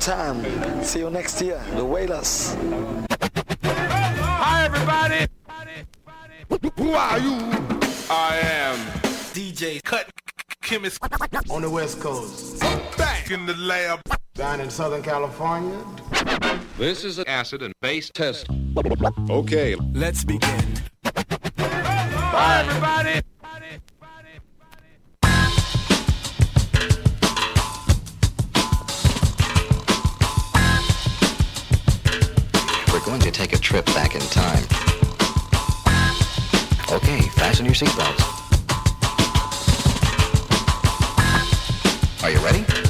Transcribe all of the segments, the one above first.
Time. See you next year. The Whalers. Hi, everybody. Who are you? I am DJ Cut Chemist on the West Coast, back in the lab. down in Southern California. This is an acid and base test. Okay, let's begin. Hi, everybody. Going to take a trip back in time. Okay, fasten your seatbelts. Are you ready?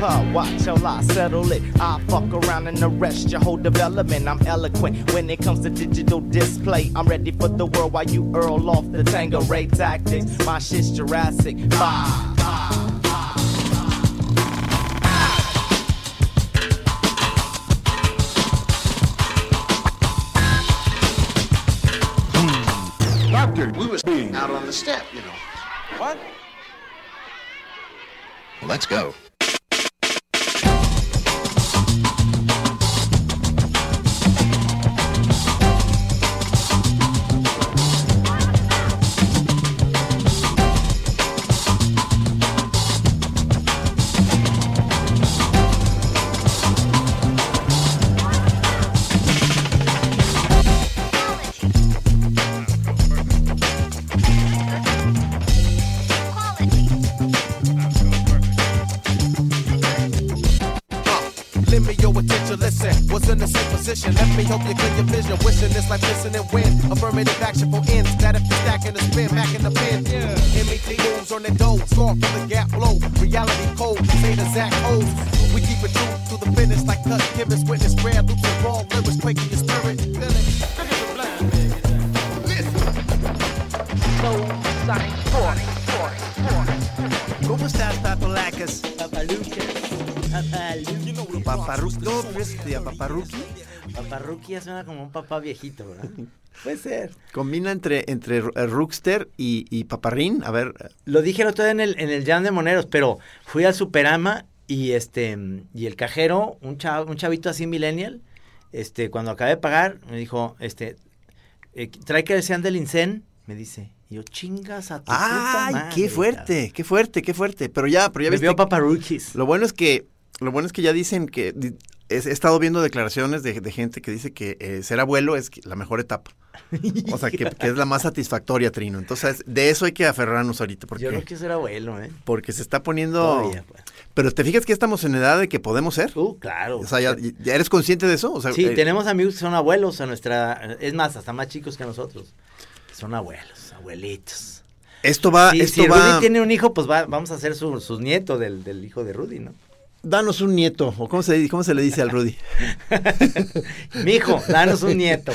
Huh? Watch till I settle it. I fuck around and arrest your whole development. I'm eloquent when it comes to digital display. I'm ready for the world while you earl off the Tango Ray tactics. My shit's Jurassic. Bye. Hmm. Doctor, we was being out on the step, you know. What? Let's go. Like and win. Affirmative action for ends. That if you're stacking the spin, back in the pen. Ya suena como un papá viejito, ¿verdad? Puede ser. Combina entre, entre eh, Rookster y, y Paparrín. A ver. Lo dije el otro día en el, en el Jam de Moneros, pero fui al Superama y este y el cajero, un, chav- un chavito así millennial, este, cuando acabé de pagar, me dijo, este, eh, trae que sean del INSEN, me dice. Y yo, chingas a tu puta ¡Ay, madre, qué fuerte! ¡Qué fuerte, qué fuerte! Pero ya, pero ya Me viste. vio paparruchis. Lo bueno es que, lo bueno es que ya dicen que he estado viendo declaraciones de, de gente que dice que eh, ser abuelo es la mejor etapa. O sea, que, que es la más satisfactoria, Trino. Entonces, de eso hay que aferrarnos ahorita, porque, Yo no quiero ser abuelo, ¿eh? porque se está poniendo... Todavía, pues. Pero te fijas que estamos en edad de que podemos ser. Uh, claro. O sea, ¿ya, ya eres consciente de eso? O sea, Sí, eh, tenemos amigos que son abuelos a nuestra, es más, hasta más chicos que nosotros. Son abuelos, abuelitos. Esto va, Sí, esto si va... Rudy tiene un hijo, pues va, vamos a hacer su- sus nietos del, del hijo de Rudy, ¿no? Danos un nieto, o cómo se, cómo se le dice al Rudy. Mi hijo, danos un nieto.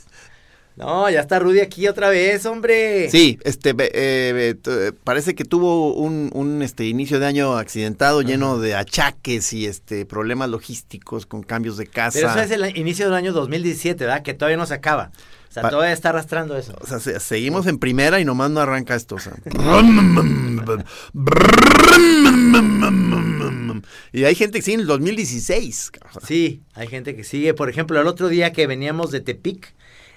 no, ya está Rudy aquí otra vez, hombre. Sí, este, eh, eh, parece que tuvo un, un, este, inicio de año accidentado, lleno de achaques y este, problemas logísticos con cambios de casa. Pero eso es el inicio del año 2017, ¿verdad? Que todavía no se acaba. Sea, Pa- todavía está arrastrando eso. O sea, se- seguimos en primera y nomás no arranca esto. o sea. y hay gente que sí en el 2016. cabrón. Sí, hay gente que sigue. Por ejemplo, el otro día que veníamos de Tepic,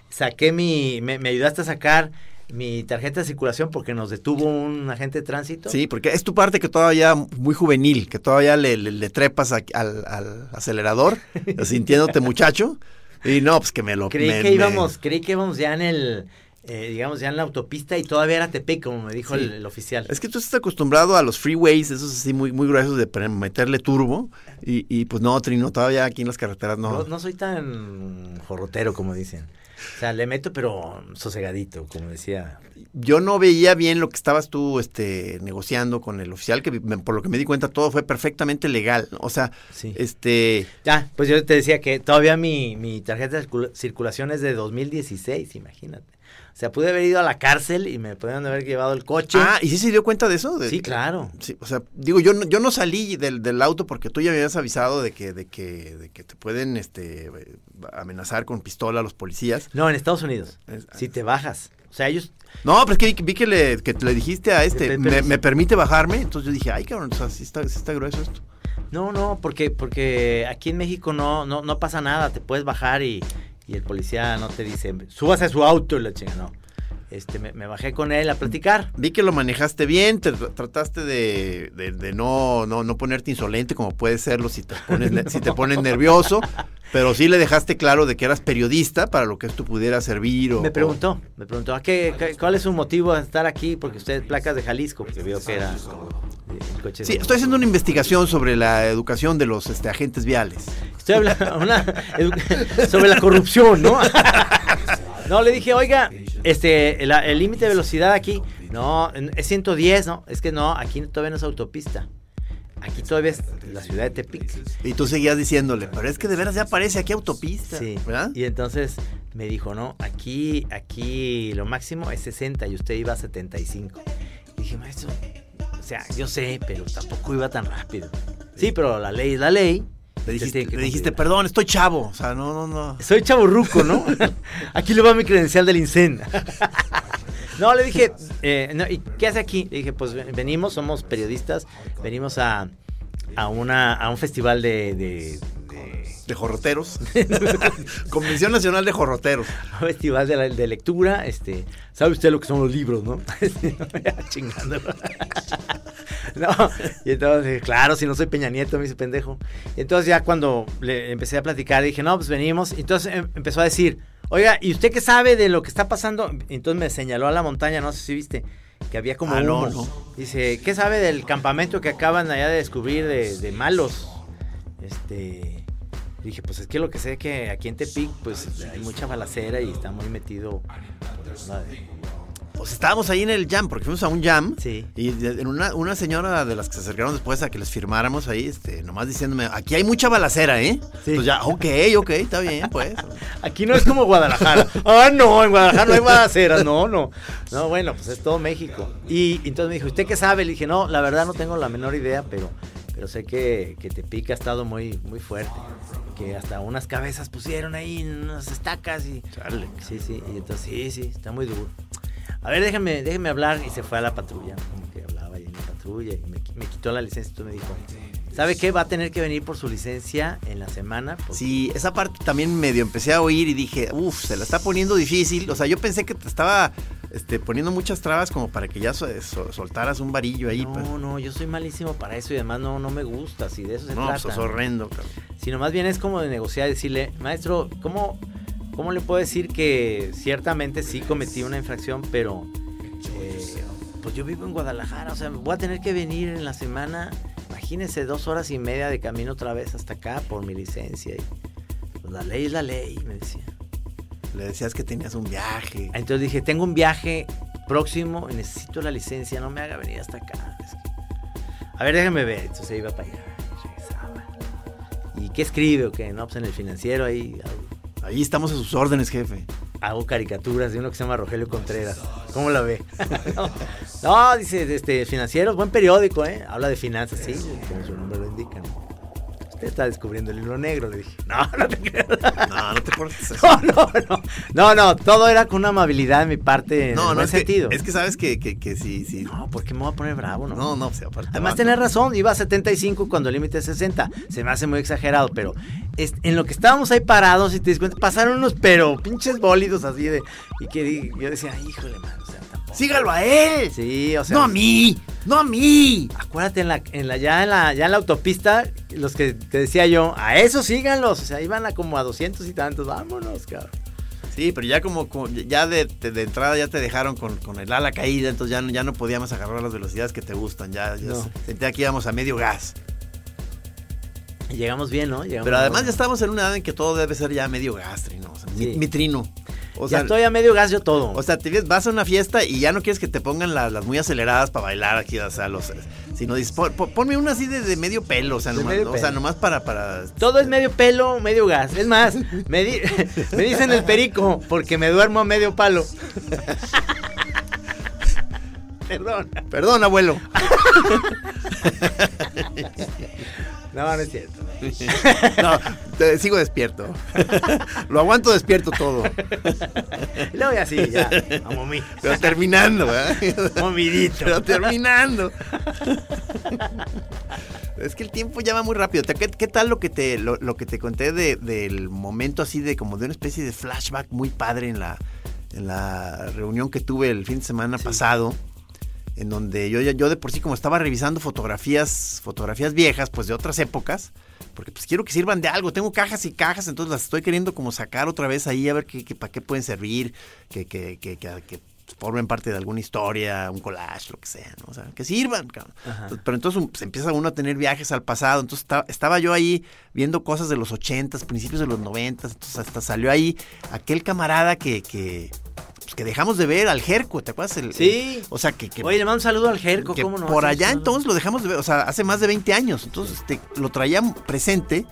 saqué mi, me, me ayudaste a sacar mi tarjeta de circulación porque nos detuvo un agente de tránsito. Sí, porque es tu parte que todavía muy juvenil, que todavía le, le- le trepas a- al, al acelerador, sintiéndote muchacho. Y no, pues que me lo... Creí me- que me- íbamos, creí que íbamos ya en el, eh, digamos, ya en la autopista y todavía era Tepic, como me dijo Sí. el, el oficial. Es que tú estás acostumbrado a los freeways, esos así muy, muy gruesos de meterle turbo. Y, y pues no, Trino, todavía aquí en las carreteras no. No, no soy tan jorrotero como dicen. O sea, le meto pero sosegadito, como decía. Yo no veía bien lo que estabas tú este, negociando con el oficial, que me- por lo que me di cuenta todo fue perfectamente legal. O sea, Sí. este... Ya, pues yo te decía que todavía mi, mi tarjeta de circula- circulación es de 2016, imagínate. Sea, pude haber ido a la cárcel y me pudieron haber llevado el coche. Ah, ¿y sí se dio cuenta de eso? De- Sí, claro. Sí, o sea, digo, yo no, yo no salí del, del auto porque tú ya me habías avisado de que, de que, de que te pueden este, amenazar con pistola a los policías. No, en Estados Unidos. Es- Si te bajas. O sea, ellos... No, pero es que vi, vi que, le, que le dijiste a este, me permite bajarme? Entonces yo dije, ay, cabrón, o sea, sí está, sí está grueso esto. No, no, porque, porque aquí en México no, no, no pasa nada. Te puedes bajar y, y el policía no te dice, subas a su auto y la chinga, no. Este, me, me bajé con él a platicar. Vi que lo manejaste bien, te tr- trataste de, de- de no, no, no ponerte insolente como puede serlo si te pones, ne- si te pones nervioso, pero sí le dejaste claro de que eras periodista para lo que esto pudiera servir. O, Me preguntó, me preguntó, ¿a qué, qué- ¿cuál es su motivo de estar aquí? Porque usted es placas de Jalisco, porque vio que era el coche. Sí, de- estoy haciendo una investigación sobre la educación de los este, agentes viales. Estoy hablando una sobre la corrupción, ¿no? no, le dije, oiga, este, el el límite de velocidad aquí, no, es 110, ¿no? Es que no, aquí todavía no es autopista. Aquí todavía es la ciudad de Tepic. Y tú seguías diciéndole, pero es que de veras ya aparece aquí autopista, Sí. ¿verdad? Y entonces me dijo, no, aquí, aquí lo máximo es 60 y usted iba a 75. Y dije, maestro, o sea, yo sé, pero tampoco iba tan rápido. Sí, pero la ley es la ley. Le dijiste, que le dijiste, perdón, estoy chavo. O sea, no, no, no. Soy chaburruco, ¿no? aquí le va mi credencial del INSEN. no, le dije, eh, no, ¿y qué hace aquí? Le dije, pues ven- venimos, somos periodistas, venimos a, a, una, a un festival de, de- de- jorroteros. Convención Nacional de Jorroteros. un festival de, la- de lectura, este, ¿sabe usted lo que son los libros, no? Chingando. no, y entonces, claro, si no soy Peña Nieto, me dice pendejo. Y entonces ya cuando le empecé a platicar, dije, no, pues venimos. Entonces em- empezó a decir, oiga, ¿y usted qué sabe de lo que está pasando? Entonces me señaló a la montaña, no sé si viste, que había como Ah, no, humo. no. Dice, ¿qué sabe del campamento que acaban allá de descubrir de, de malos? Este... Dije, pues es que lo que sé es que aquí en Tepic, pues hay mucha balacera y está muy metido. pues, de- Pues estábamos ahí en el jam, porque fuimos a un jam. Sí. Y de- una, una señora de las que se acercaron después a que les firmáramos ahí, este, nomás diciéndome, aquí hay mucha balacera, ¿eh? Sí. Pues ya, ok, ok, está bien, pues. Aquí no es como Guadalajara. Ah, no, en Guadalajara no hay balaceras. No, no. No, bueno, pues es todo México. Y entonces me dijo, ¿usted qué sabe? Le dije, no, la verdad no tengo la menor idea, pero, pero sé que, que Tepic ha estado muy, muy fuerte. Que hasta unas cabezas pusieron ahí, unas estacas y. Sí, sí, y entonces sí, sí, está muy duro. A ver, déjame, déjame hablar. Y se fue a la patrulla, como que hablaba ahí en la patrulla y me, me quitó la licencia. Tú me dijo, ¿sabe qué? Va a tener que venir por su licencia en la semana. porque- Sí, esa parte también medio empecé a oír y dije, uff, se la está poniendo difícil. O sea, yo pensé que te estaba este, poniendo muchas trabas como para que ya so- so- soltaras un varillo ahí. pues. No, no, yo soy malísimo para eso y además no, no me gusta, si de eso se No, trata. pues es horrendo, cabrón. Sino más bien es como de negociar y decirle, maestro, ¿cómo, ¿cómo le puedo decir que ciertamente sí cometí una infracción, pero eh, pues yo vivo en Guadalajara, o sea, voy a tener que venir en la semana, imagínense, dos horas y media de camino otra vez hasta acá por mi licencia. Y, pues, la ley es la ley, me decía. Le decías que tenías un viaje. Entonces dije, tengo un viaje próximo y necesito la licencia, no me haga venir hasta acá. Es que- A ver, déjame ver. Entonces iba para allá. regresaba. ¿Y qué escribe o qué? No, pues en el financiero ahí Ahí estamos a sus órdenes, jefe. Hago caricaturas de uno que se llama Rogelio Contreras. ¿Cómo la ve? no, dice, este, financiero, buen periódico, ¿eh? Habla de finanzas, sí, como su nombre lo indica. ¿no? Usted está descubriendo el hilo negro, le dije. No, no te creo. No, no te portes así. No, no, no. No, no, todo era con una amabilidad de mi parte en No, el no, buen es sentido. Que, es que sabes que, que, que sí, sí. No, ¿por qué me voy a poner bravo, no? No, no, o sea, aparte. Además, tenés razón, iba a 75 cuando el límite es 60. Se me hace muy exagerado, pero es- en lo que estábamos ahí parados, y te das cuenta, pasaron unos, pero pinches bólidos así de. Y que yo decía, híjole, man, o sea. ¡Sígalo a él! Sí, o sea. ¡No a mí! ¡No a mí! Acuérdate, en la, en la, ya, en la, ya en la autopista, los que te decía yo, a eso síganlos. O sea, iban a como a 200 y tantos, vámonos, cabrón. Sí, pero ya como, como- ya de, de- de entrada ya te dejaron con, con el ala caída, entonces ya no, ya no podíamos agarrar las velocidades que te gustan. Ya, ya No. sentía que íbamos a medio gas. Y llegamos bien, ¿no? Llegamos Pero además bien. ya estamos en una edad en que todo debe ser ya medio gas, Trino. O sea, mi- Sí. mi, trino. O ya sea, estoy a medio gas yo todo. O sea, te vas a una fiesta y ya no quieres que te pongan la- las muy aceleradas para bailar aquí, o sea, los, sino dices, pon- pon- ponme una así de, de medio pelo, o sea, nomás, o sea, pelo. nomás para, para... Todo es medio pelo, medio gas. Es más, me, di- me dicen el perico porque me duermo a medio palo. Perdón. Perdón, abuelo. No, no es cierto. No, te- sigo despierto. Lo aguanto despierto todo. Y luego ya sí, ya. A momí. Pero terminando, ¿verdad? Momidito. Pero terminando. Es que el tiempo ya va muy rápido. ¿Te- ¿Qué, qué tal lo que te, lo, lo que te conté de- del momento así de como de una especie de flashback muy padre en la, en la reunión que tuve el fin de semana pasado? En donde yo, ya- yo de por sí como estaba revisando fotografías, fotografías viejas, pues de otras épocas, porque pues quiero que sirvan de algo. Tengo cajas y cajas, entonces las estoy queriendo como sacar otra vez ahí a ver qué, qué- para qué pueden servir, que, que, que, que- que formen parte de alguna historia, un collage, lo que sea, ¿no? O sea, que sirvan, cabrón. Entonces, Pero entonces um, se empieza uno a tener viajes al pasado. Entonces esta- estaba yo ahí viendo cosas de los ochentas, principios de los noventas. Entonces hasta salió ahí aquel camarada que, pues, que dejamos de ver, al Jerco, ¿te acuerdas? El- Sí. el- o sea, que, que, Oye, le mando un saludo al Jerco, ¿cómo no? por allá entonces lo dejamos de ver, o sea, hace más de 20 años. Entonces este, lo traía presente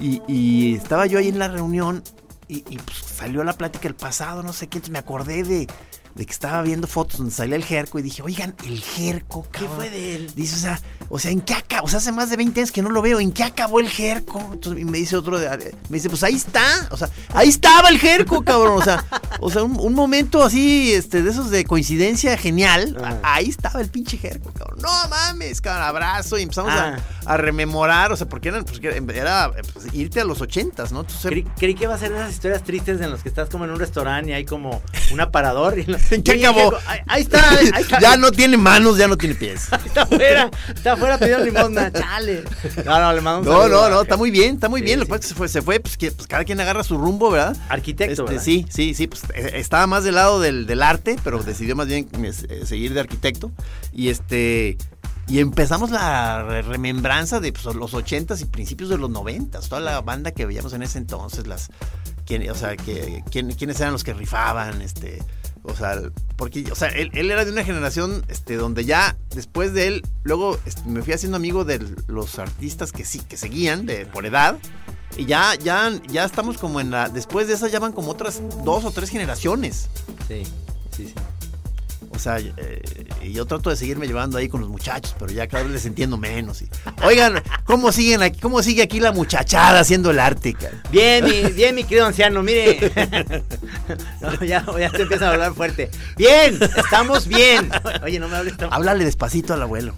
y, y estaba yo ahí en la reunión y, y, pues, salió la plática del pasado, no sé qué. Entonces me acordé de, de que estaba viendo fotos donde salía el Jerco y dije, oigan, el Jerco, ¿Qué cabrón". fue de él? Dice, o sea, o sea, ¿en qué acabó? O sea, hace más de 20 años que no lo veo. ¿En qué acabó el Jerco? Entonces, y me dice otro, de- me dice, pues ahí está. O sea, ahí estaba el Jerco, cabrón. O sea, o sea un, un momento así, este, de esos de coincidencia genial. Ahí estaba el pinche Jerco, cabrón. No mames, cabrón, abrazo. Y empezamos Ah. a, a rememorar. O sea, porque eran, pues, que era pues, irte a los ochentas, ¿no? Entonces, Creí, creí que iba a ser esas historias tristes en las que estás como en un restaurante y hay como un aparador. Y ¿En qué acabó? Ahí, ahí está, ahí está. ya no tiene manos, ya no tiene pies. Está afuera, está afuera pidiendo limosna, chale. No, no, le No, saludo no, está muy bien, está muy Sí, bien. Lo sí. que pasa es que se fue, se fue pues, que, pues cada quien agarra su rumbo, ¿verdad? Arquitecto, Este, ¿verdad? sí, sí, sí, pues eh, estaba más del lado del, del arte, pero decidió más bien eh, seguir de arquitecto. Y este. Y empezamos la re- remembranza de pues, los ochentas y principios de los noventas. Toda la banda que veíamos en ese entonces, las. Quién, o sea, que, quién- quiénes eran los que rifaban, este. O sea, porque, o sea, él, él era de una generación este, donde ya después de él, luego este, me fui haciendo amigo de los artistas que sí, que seguían de, por edad. Y ya, ya, ya estamos como en la. Después de esas ya van como otras dos o tres generaciones. Sí, sí, sí. O sea, eh, yo trato de seguirme llevando ahí con los muchachos, pero ya cada vez les entiendo menos. y- oigan, ¿cómo siguen aquí? ¿Cómo sigue aquí la muchachada haciendo el arte? cara? Bien, mi, bien, mi querido anciano, mire. No, ya, ya te empiezan a hablar fuerte. Bien, estamos bien. Oye, no me hables tan... Háblale despacito al abuelo.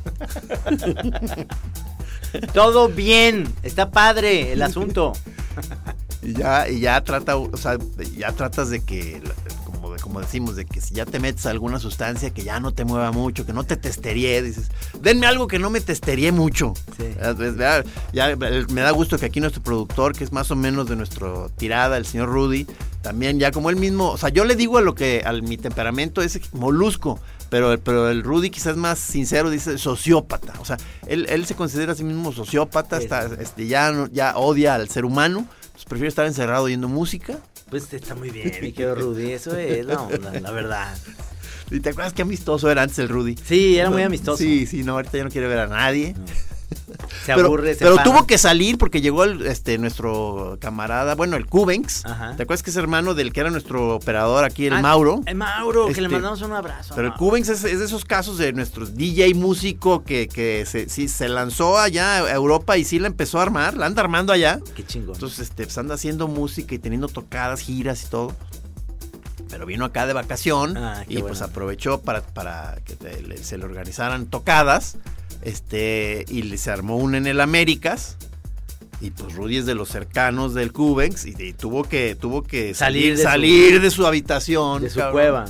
Todo bien, está padre el asunto. Y ya, y ya trata, o sea, ya tratas de que, como, de- como decimos, de que si ya te metes alguna sustancia que ya no te mueva mucho, que no te testerie, dices, denme algo que no me testerie mucho. Pues, ya- ya, el- me da gusto que aquí nuestro productor, que es más o menos de nuestra tirada, el señor Rudy, también ya como él mismo, o sea, yo le digo a lo que, al mi temperamento es molusco. Pero, pero el Rudy quizás más sincero dice sociópata. O sea, él, él se considera a sí mismo sociópata, está, este, ya, ya odia al ser humano, pues prefiere estar encerrado oyendo música. Pues está muy bien, mi querido Rudy, eso es la onda, la verdad. ¿Y te acuerdas qué amistoso era antes el Rudy? Sí, era muy amistoso. Sí, sí, no, ahorita ya no quiere ver a nadie. Se pero, aburre, se pero tuvo que salir porque llegó el, este, nuestro camarada, bueno, el Cubenx. Ajá. ¿Te acuerdas que es hermano del que era nuestro operador aquí, el Ah, Mauro? El Mauro, que le Este, mandamos un abrazo. Pero el. Cubenx es, es de esos casos de nuestros DJ músico que, que se, sí, se lanzó allá a Europa y sí la empezó a armar, la anda armando allá. Qué chingón. Entonces, este, pues anda haciendo música y teniendo tocadas, giras y todo. Pero vino acá de vacación Ah, y pues aprovechó para, para que te- le- se le organizaran tocadas. Este, y se armó una en el Américas. Y pues Rudy es de los cercanos del Cubenx y, y tuvo que, tuvo que Salir salir, de su- salir de su habitación. de su cabrón. cueva.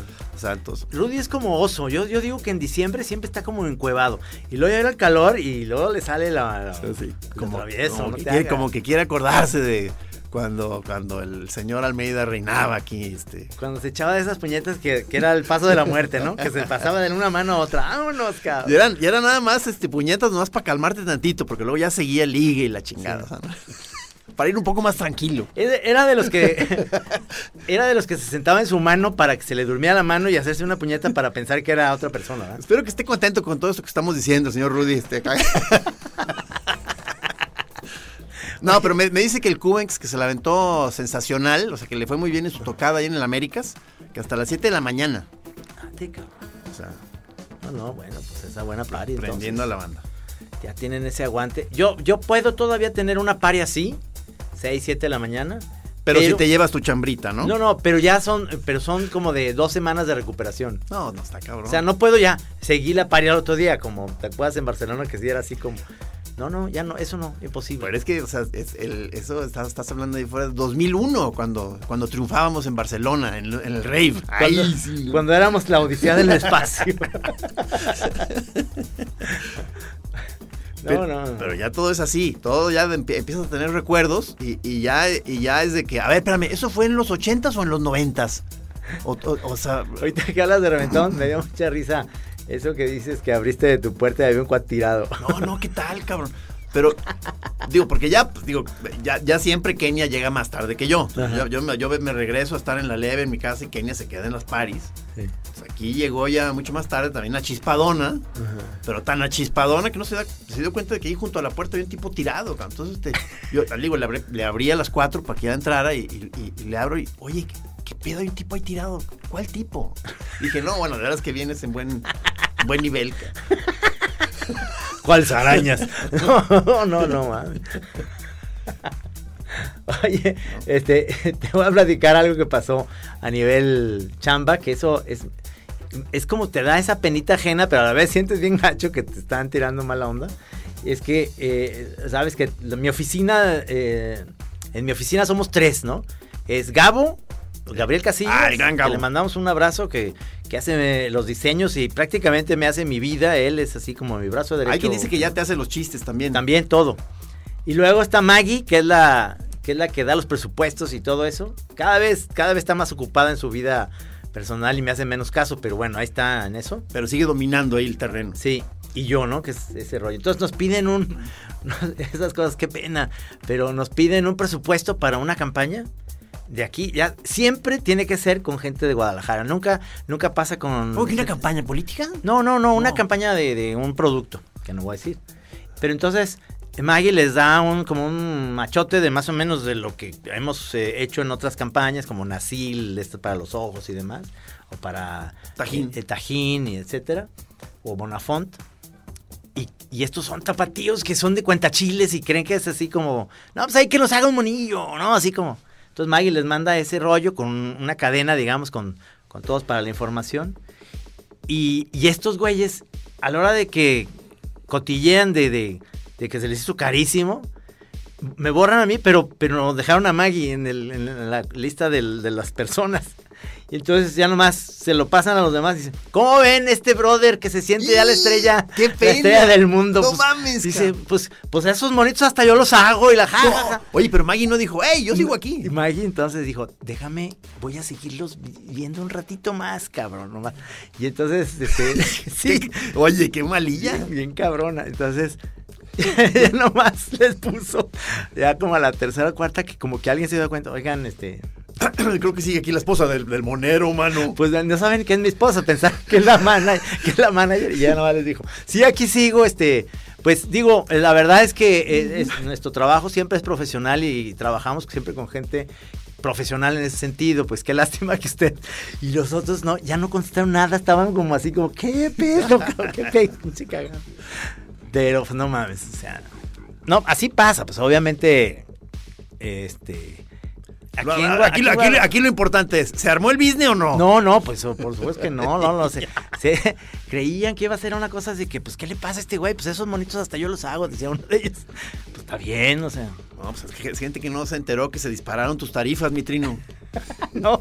Entonces, Rudy es como oso. Yo, yo digo que en diciembre siempre está como encuevado. Y luego llega el calor y luego le sale la. la- como, travieso, como no que te quiere, hagas. como que quiere acordarse de cuando, cuando el señor Almeida reinaba aquí. Este. Cuando se echaba de esas puñetas que, que era el paso de la muerte, ¿no? Que se pasaba de una mano a otra. ¡Vámonos, cabrón! Y eran, y nada más este, puñetas nomás para calmarte tantito, porque luego ya seguía el ligue y la chingada. para ir un poco más tranquilo. Era de los que era de los que se sentaba en su mano para que se le durmiera la mano y hacerse una puñeta para pensar que era otra persona, ¿verdad? Espero que esté contento con todo esto que estamos diciendo, señor Rudy. Este. No, pero me, me dice que el Cubenx que se la aventó sensacional, o sea, que le fue muy bien en su tocada ahí en el Américas, que hasta las 7 de la mañana. Ah, sí, cabrón. O sea, No, no, bueno, pues esa buena party. prendiendo a la banda. Ya tienen ese aguante. Yo, yo puedo todavía tener una party así, 6, 7 de la mañana. Pero, si te llevas tu chambrita, ¿no? No, no, pero ya son, pero son como de dos semanas de recuperación. No, no está cabrón. O sea, no puedo ya seguir la party al otro día, como te acuerdas en Barcelona que sí era así como. No, no, ya no, eso no, imposible. Pero es que, o sea, es el- eso estás, estás hablando de fuera de 2001, cuando, cuando triunfábamos en Barcelona, en, en el rave. Cuando, Ahí sí. cuando éramos la odisea del espacio. Pero, no, no. pero ya todo es así, todo ya empiezas a tener recuerdos y, y ya, y ya es de que, a ver, espérame, ¿eso fue en los 80s o en los 90s? O, o- o sea, Ahorita que hablas de reventón, me dio mucha risa eso que dices que abriste de tu puerta y había un cuat tirado. no, no, ¿qué tal, cabrón? Pero, digo, porque ya, digo, ya, ya siempre Kenia llega más tarde que yo. Yo, yo me, yo me regreso a estar en la leve en mi casa y Kenia se queda en las paris. Sí. Pues aquí llegó ya mucho más tarde también la chispadona, pero tan achispadona que no se, da, se dio cuenta de que ahí junto a la puerta había un tipo tirado. cabrón. Entonces, este, yo digo, le, abrí, le abrí a las cuatro para que ella entrara y, y- y- y le abro y, oye, ¿qué, pedo hay un tipo ahí tirado? ¿Cuál tipo? Dije, no, bueno, de verdad es que vienes en buen, buen nivel. ca". ¿Cuáles arañas? No, no, no, mames. Oye, este, te voy a platicar algo que pasó a nivel chamba, que eso es, es como te da esa penita ajena, pero a la vez sientes bien gacho que te están tirando mala onda. Es que, eh, sabes que la- mi oficina, eh, en mi oficina somos tres, ¿no? Es Gabo, Gabriel Casillas, Ah, el gran que Gabo. le mandamos un abrazo que, que hace eh, los diseños y prácticamente me hace mi vida. Él es así como mi brazo derecho. Hay quien dice que ya te hace los chistes también. También todo. Y luego está Maggie, que es la que es la que da los presupuestos y todo eso. Cada vez cada vez está más ocupada en su vida personal y me hace menos caso, pero bueno, ahí está en eso. Pero sigue dominando ahí el terreno. Sí, y yo, ¿no? Que es ese rollo. Entonces nos piden un esas cosas, qué pena, pero nos piden un presupuesto para una campaña de aquí, ya siempre tiene que ser con gente de Guadalajara. Nunca nunca pasa con ¿Cómo que una campaña política? no, no, no, una No. campaña de, de un producto, que no voy a decir. Pero entonces, Maggie les da un como un machote de más o menos de lo que hemos eh, hecho en otras campañas, como Nasil, este para los ojos y demás, o para Tajín. eh, Tajín y etcétera, o Bonafont. Y, y estos son tapatíos que son de cuentachiles y creen que es así como, no, pues hay que nos haga un monillo, ¿no? Así como. Entonces Maggie les manda ese rollo con una cadena, digamos, con, con todos para la información. Y, y estos güeyes, a la hora de que cotillean de, de, de que se les hizo carísimo, me borran a mí, pero, pero dejaron a Maggie en, el- en la lista de las personas. Y entonces ya nomás se lo pasan a los demás y dicen, ¿cómo ven este brother que se siente ya la estrella, ¡Qué la pena! estrella del mundo? No Pues, mames, Dice, pues, pues esos monitos hasta yo los hago y la ja, ja, ja". Oye, pero Maggie no dijo, hey, yo sigo aquí. Y Maggie entonces dijo, déjame, voy a seguirlos vi- viendo un ratito más, cabrón, nomás. Y entonces, este, sí, Oye, qué malilla. bien, bien cabrona. Entonces, ya nomás les puso, ya como a la tercera o cuarta, que como que alguien se dio cuenta, oigan, este, Creo que sigue aquí la esposa del, del monero, mano. pues no saben que es mi esposa, pensar que es la manager, que es la manager, y ya nomás les dijo, sí, aquí sigo, este, pues digo, la verdad es que es- nuestro trabajo siempre es profesional y trabajamos siempre con gente profesional en ese sentido, pues qué lástima que usted y los otros no, ya no contestaron nada, estaban como así como, qué pedo, qué pedo, pinche cagado". Pero pues no mames, o sea, no, así pasa, pues obviamente, este, Aquí, lo importante es, ¿se armó el business o no? no, no, pues oh, por supuesto que no, no, no sé. Se- creían que iba a ser una cosa así que, pues, ¿qué le pasa a este güey? Pues esos monitos hasta yo los hago, decía uno de ellos. Pues está bien, o sea. No, pues es que es gente que no se enteró que se dispararon tus tarifas, mi trino. No,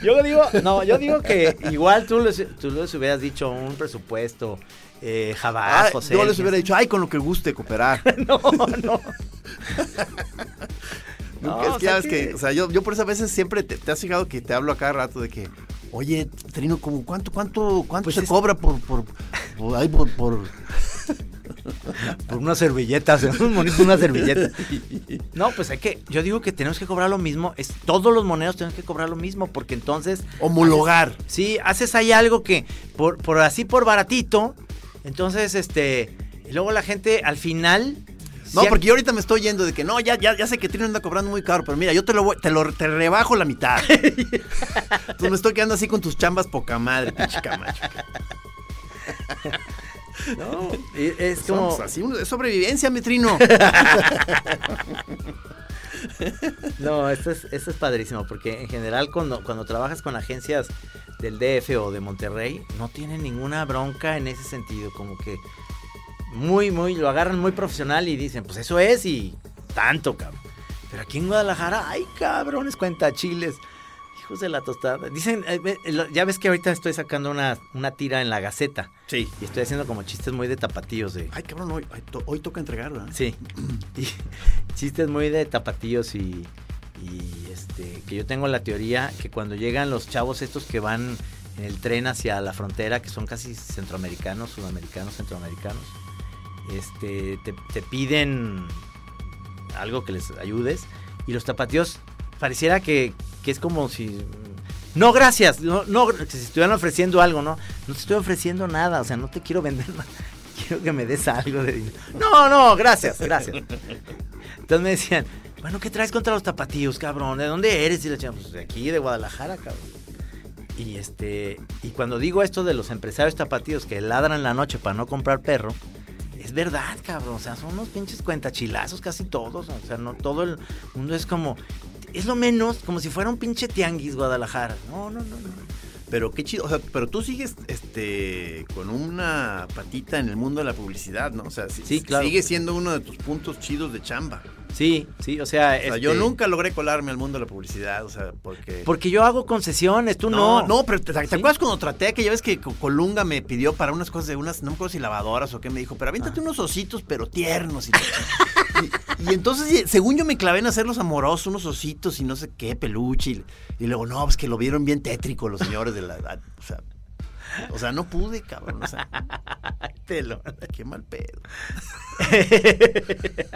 yo digo, no, yo digo que igual tú les, tú les hubieras dicho un presupuesto, eh, jabás, Ah, José. yo les hubiera dicho, ay, con lo que guste cooperar. No, no. No, es que ya ves que- que, o sea, yo, yo por eso a veces siempre te, te has fijado que te hablo a cada rato de que, oye, Trino, como cuánto, cuánto, cuánto Pues se es- cobra por, por, por, ay, por, por- Por unas servilletas, un monito, una servilleta. No, pues hay que, yo digo que tenemos que cobrar lo mismo, es, todos los monedos tenemos que cobrar lo mismo, porque entonces... homologar. haces- sí, haces ahí algo que, por, por así por baratito, entonces, este, y luego la gente al final... No, porque yo ahorita me estoy yendo de que no, ya, ya, ya sé que Trino anda cobrando muy caro, pero mira, yo te lo voy, te lo te rebajo la mitad. Entonces me estoy quedando así con tus chambas poca madre, pinche Camacho. No, es como... Somos así, es sobrevivencia, mi Trino. No, esto es, esto es padrísimo, porque en general cuando, cuando trabajas con agencias del DF o de Monterrey, no tienen ninguna bronca en ese sentido, como que muy, muy, lo agarran muy profesional y dicen, pues eso es y tanto, cabrón. Pero aquí en Guadalajara, ay, cabrones, cuenta chiles. Hijos de la tostada. Dicen, eh, lo- ya ves que ahorita estoy sacando una, una tira en la Gaceta. Sí. Y estoy haciendo como chistes muy de tapatíos de... Ay, cabrón, hoy, ay, to- hoy toca entregarla. Sí. Y chistes muy de tapatíos y, y, este que yo tengo la teoría que cuando llegan los chavos estos que van en el tren hacia la frontera, que son casi centroamericanos, sudamericanos, centroamericanos, este te, te piden algo que les ayudes y los tapatíos pareciera que, que es como si no gracias, no, no si estuvieran ofreciendo algo, no, no te estoy ofreciendo nada, o sea, no te quiero vender nada. Quiero que me des algo de dinero. No, no, gracias, gracias. Entonces me decían, bueno, ¿qué traes contra los tapatíos, cabrón? ¿De dónde eres? Y le decían, pues de aquí, de Guadalajara, cabrón. Y este, y cuando digo esto de los empresarios tapatíos que ladran la noche para no comprar perro, es verdad, cabrón. O sea, son unos pinches cuentachilazos casi todos. O sea, no todo el mundo es como, es lo menos como si fuera un pinche tianguis Guadalajara. No, no, no, no. Pero qué chido, o sea, pero tú sigues este con una patita en el mundo de la publicidad, ¿no? O sea, si- Sí, claro. sigue siendo uno de tus puntos chidos de chamba. Sí, sí, o sea, O sea, yo este, nunca logré colarme al mundo de la publicidad, o sea, porque Porque yo hago concesiones, tú no. no, no, pero te, te acuerdas cuando traté que ya ves que Co- Colunga me pidió para unas cosas de unas, no me acuerdo si lavadoras o qué me dijo, pero aviéntate unos ositos pero tiernos y, y, y entonces según yo me clavé en hacerlos amorosos, unos ositos y no sé qué, peluche y, y luego no, pues que lo vieron bien tétrico los señores de la edad, o sea, o sea, no pude, cabrón, o sea, Pelo. qué mal pedo.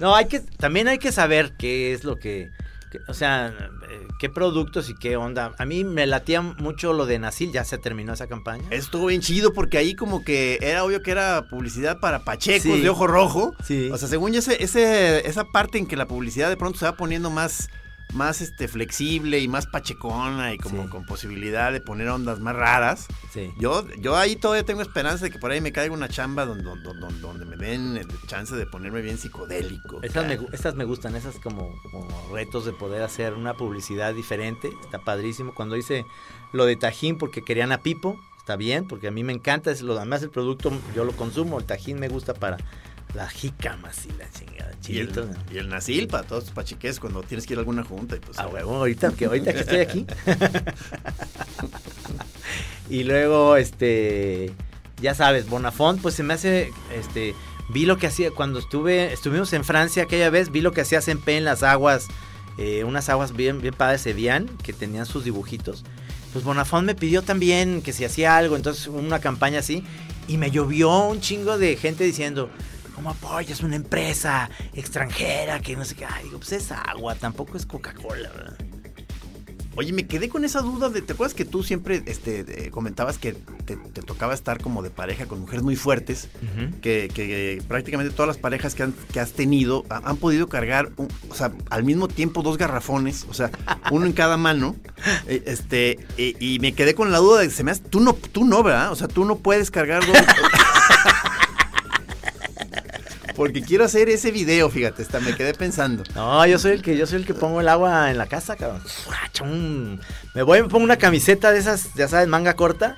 No, hay que, también hay que saber qué es lo que, Que- O sea, eh, ¿qué productos y qué onda? A mí me latía mucho lo de Nasil, ya se terminó esa campaña. Estuvo bien chido porque ahí como que era obvio que era publicidad para pachecos Sí. de ojo rojo. Sí. O sea, según yo, ese, ese- esa parte en que la publicidad de pronto se va poniendo más, más este, flexible y más pachecona y como con posibilidad de poner ondas más raras. Sí. Yo, yo ahí todavía tengo esperanza de que por ahí me caiga una chamba donde, donde, donde- donde me den el chance de ponerme bien psicodélico. Estas me, estas me gustan, esas como, como retos de poder hacer una publicidad diferente. Está padrísimo. Cuando hice lo de Tajín porque querían a Pipo, está bien, porque a mí me encanta. Es lo, además el producto yo lo consumo. El Tajín me gusta para las jícamas y la chingada. Y el, y el nasil para todos tus pachiques cuando tienes que ir a alguna junta. Y pues, Ah, huevo, ahorita que, ahorita que estoy aquí. y luego, este, ya sabes, Bonafont, pues se me hace, este, vi lo que hacía cuando estuve, estuvimos en Francia aquella vez, vi lo que hacía Sempe en las aguas, eh, unas aguas bien, bien padres de Vian, que tenían sus dibujitos. Pues Bonafont me pidió también que si hacía algo, entonces una campaña así, y me llovió un chingo de gente diciendo, ¿cómo apoyas una empresa extranjera que no sé qué? Ay, digo, pues es agua, tampoco es Coca-Cola, ¿verdad? Oye, me quedé con esa duda de, ¿te acuerdas que tú siempre este, eh, comentabas que te, te tocaba estar como de pareja con mujeres muy fuertes? que, que prácticamente todas las parejas que, han- que has tenido ha- han podido cargar, un- o sea, al mismo tiempo dos garrafones, o sea, uno en cada mano. eh, este, eh, y me quedé con la duda de que se me hace, tú no, tú no, ¿verdad? O sea, tú no puedes cargar dos. Porque quiero hacer ese video, fíjate, hasta me quedé pensando. No, yo soy el que yo soy el que pongo el agua en la casa, cabrón. Me voy y me pongo una camiseta de esas, ya sabes, manga corta.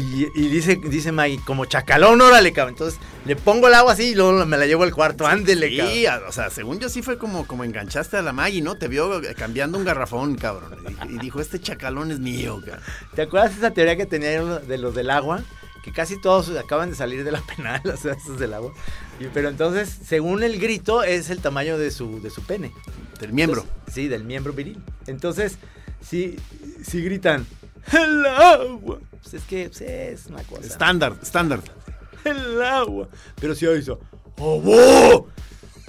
Y, y dice, dice Maggie, como chacalón, órale, cabrón. Entonces le pongo el agua así y luego me la llevo al cuarto. Ándele, Sí, cabrón. o sea, según yo sí fue como, como enganchaste a la Maggie, ¿no? Te vio cambiando un garrafón, cabrón. Y, y dijo, este chacalón es mío, cabrón. ¿Te acuerdas de esa teoría que tenía de los del agua? Que casi todos acaban de salir de la penal, o sea, esos del agua. Y- pero entonces, según el grito, es el tamaño de su, de su pene. Del miembro. Entonces, sí, del miembro viril. Entonces, si, si gritan, ¡el agua! Pues es que pues, es una cosa. Estándar, estándar. ¡El agua! Pero si hizo, ¡Obo!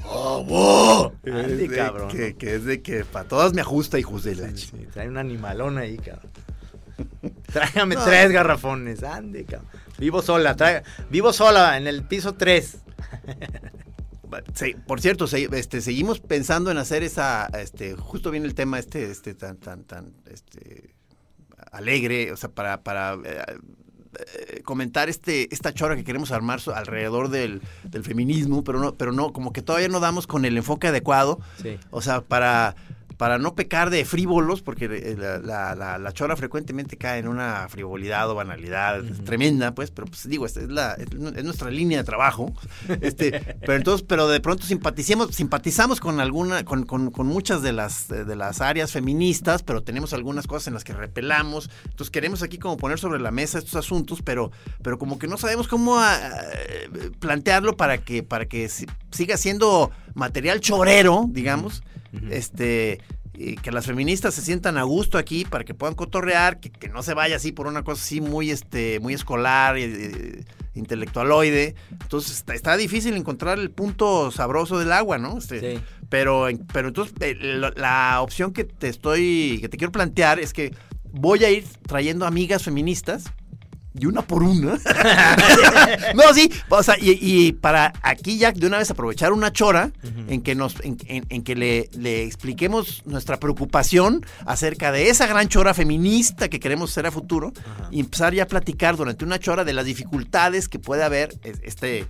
¡Obo! Ande, Es de cabrón. Que, que es de que para todas me ajusta, hijos de la Sí, trae un animalón ahí, cabrón. Tráigame No. tres garrafones, ande, cabrón. Vivo sola, trae- vivo sola en el piso 3. Sí, por cierto, este, seguimos pensando en hacer esa, este, justo viene el tema este, este, tan, tan, tan, este, alegre, o sea, para, para eh, eh, comentar este, esta chora que queremos armar alrededor del, del feminismo, pero no, pero no, como que todavía no damos con el enfoque adecuado, Sí. o sea, para, para no pecar de frívolos, porque eh, la, la- la- la chora frecuentemente cae en una frivolidad o banalidad tremenda, pues, pero pues digo, esta es, la, es nu- es nuestra línea de trabajo. Este, pero entonces, pero de pronto simpaticemos, simpatizamos con alguna, con, con- con muchas de las, de las áreas feministas, pero tenemos algunas cosas en las que repelamos. Entonces queremos aquí como poner sobre la mesa estos asuntos, pero, pero como que no sabemos cómo ah, eh, plantearlo para que, para que si- siga siendo material chorero, digamos. Este. y que las feministas se sientan a gusto aquí para que puedan cotorrear, que, que no se vaya así por una cosa así muy este muy escolar, y, eh, intelectualoide. Entonces está, está difícil encontrar el punto sabroso del agua, ¿no? Este, Sí. Pero, pero entonces eh, lo- la opción que te estoy, que te quiero plantear es que voy a ir trayendo amigas feministas y una por una. no, sí, o sea, y, y para aquí ya de una vez aprovechar una chora en que nos, en, en- en que le, le expliquemos nuestra preocupación acerca de esa gran chora feminista que queremos ser a futuro y empezar ya a platicar durante una chora de las dificultades que puede haber es- este,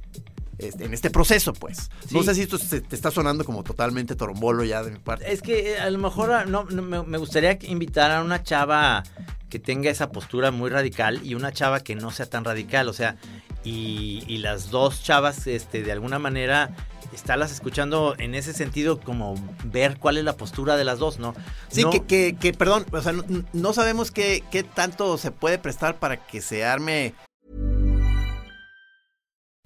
este- en este proceso, pues. No sé si esto se- te está sonando como totalmente torombolo ya de mi parte. Es que eh, a lo mejor ah, no, no, me, me gustaría invitar a una chava que tenga esa postura muy radical y una chava que no sea tan radical, o sea, y, y las dos chavas, este, de alguna manera, estarlas escuchando en ese sentido, como ver cuál es la postura de las dos, ¿no? Sí, No- que, que, que, perdón, o sea, no, no sabemos qué, qué tanto se puede prestar para que se arme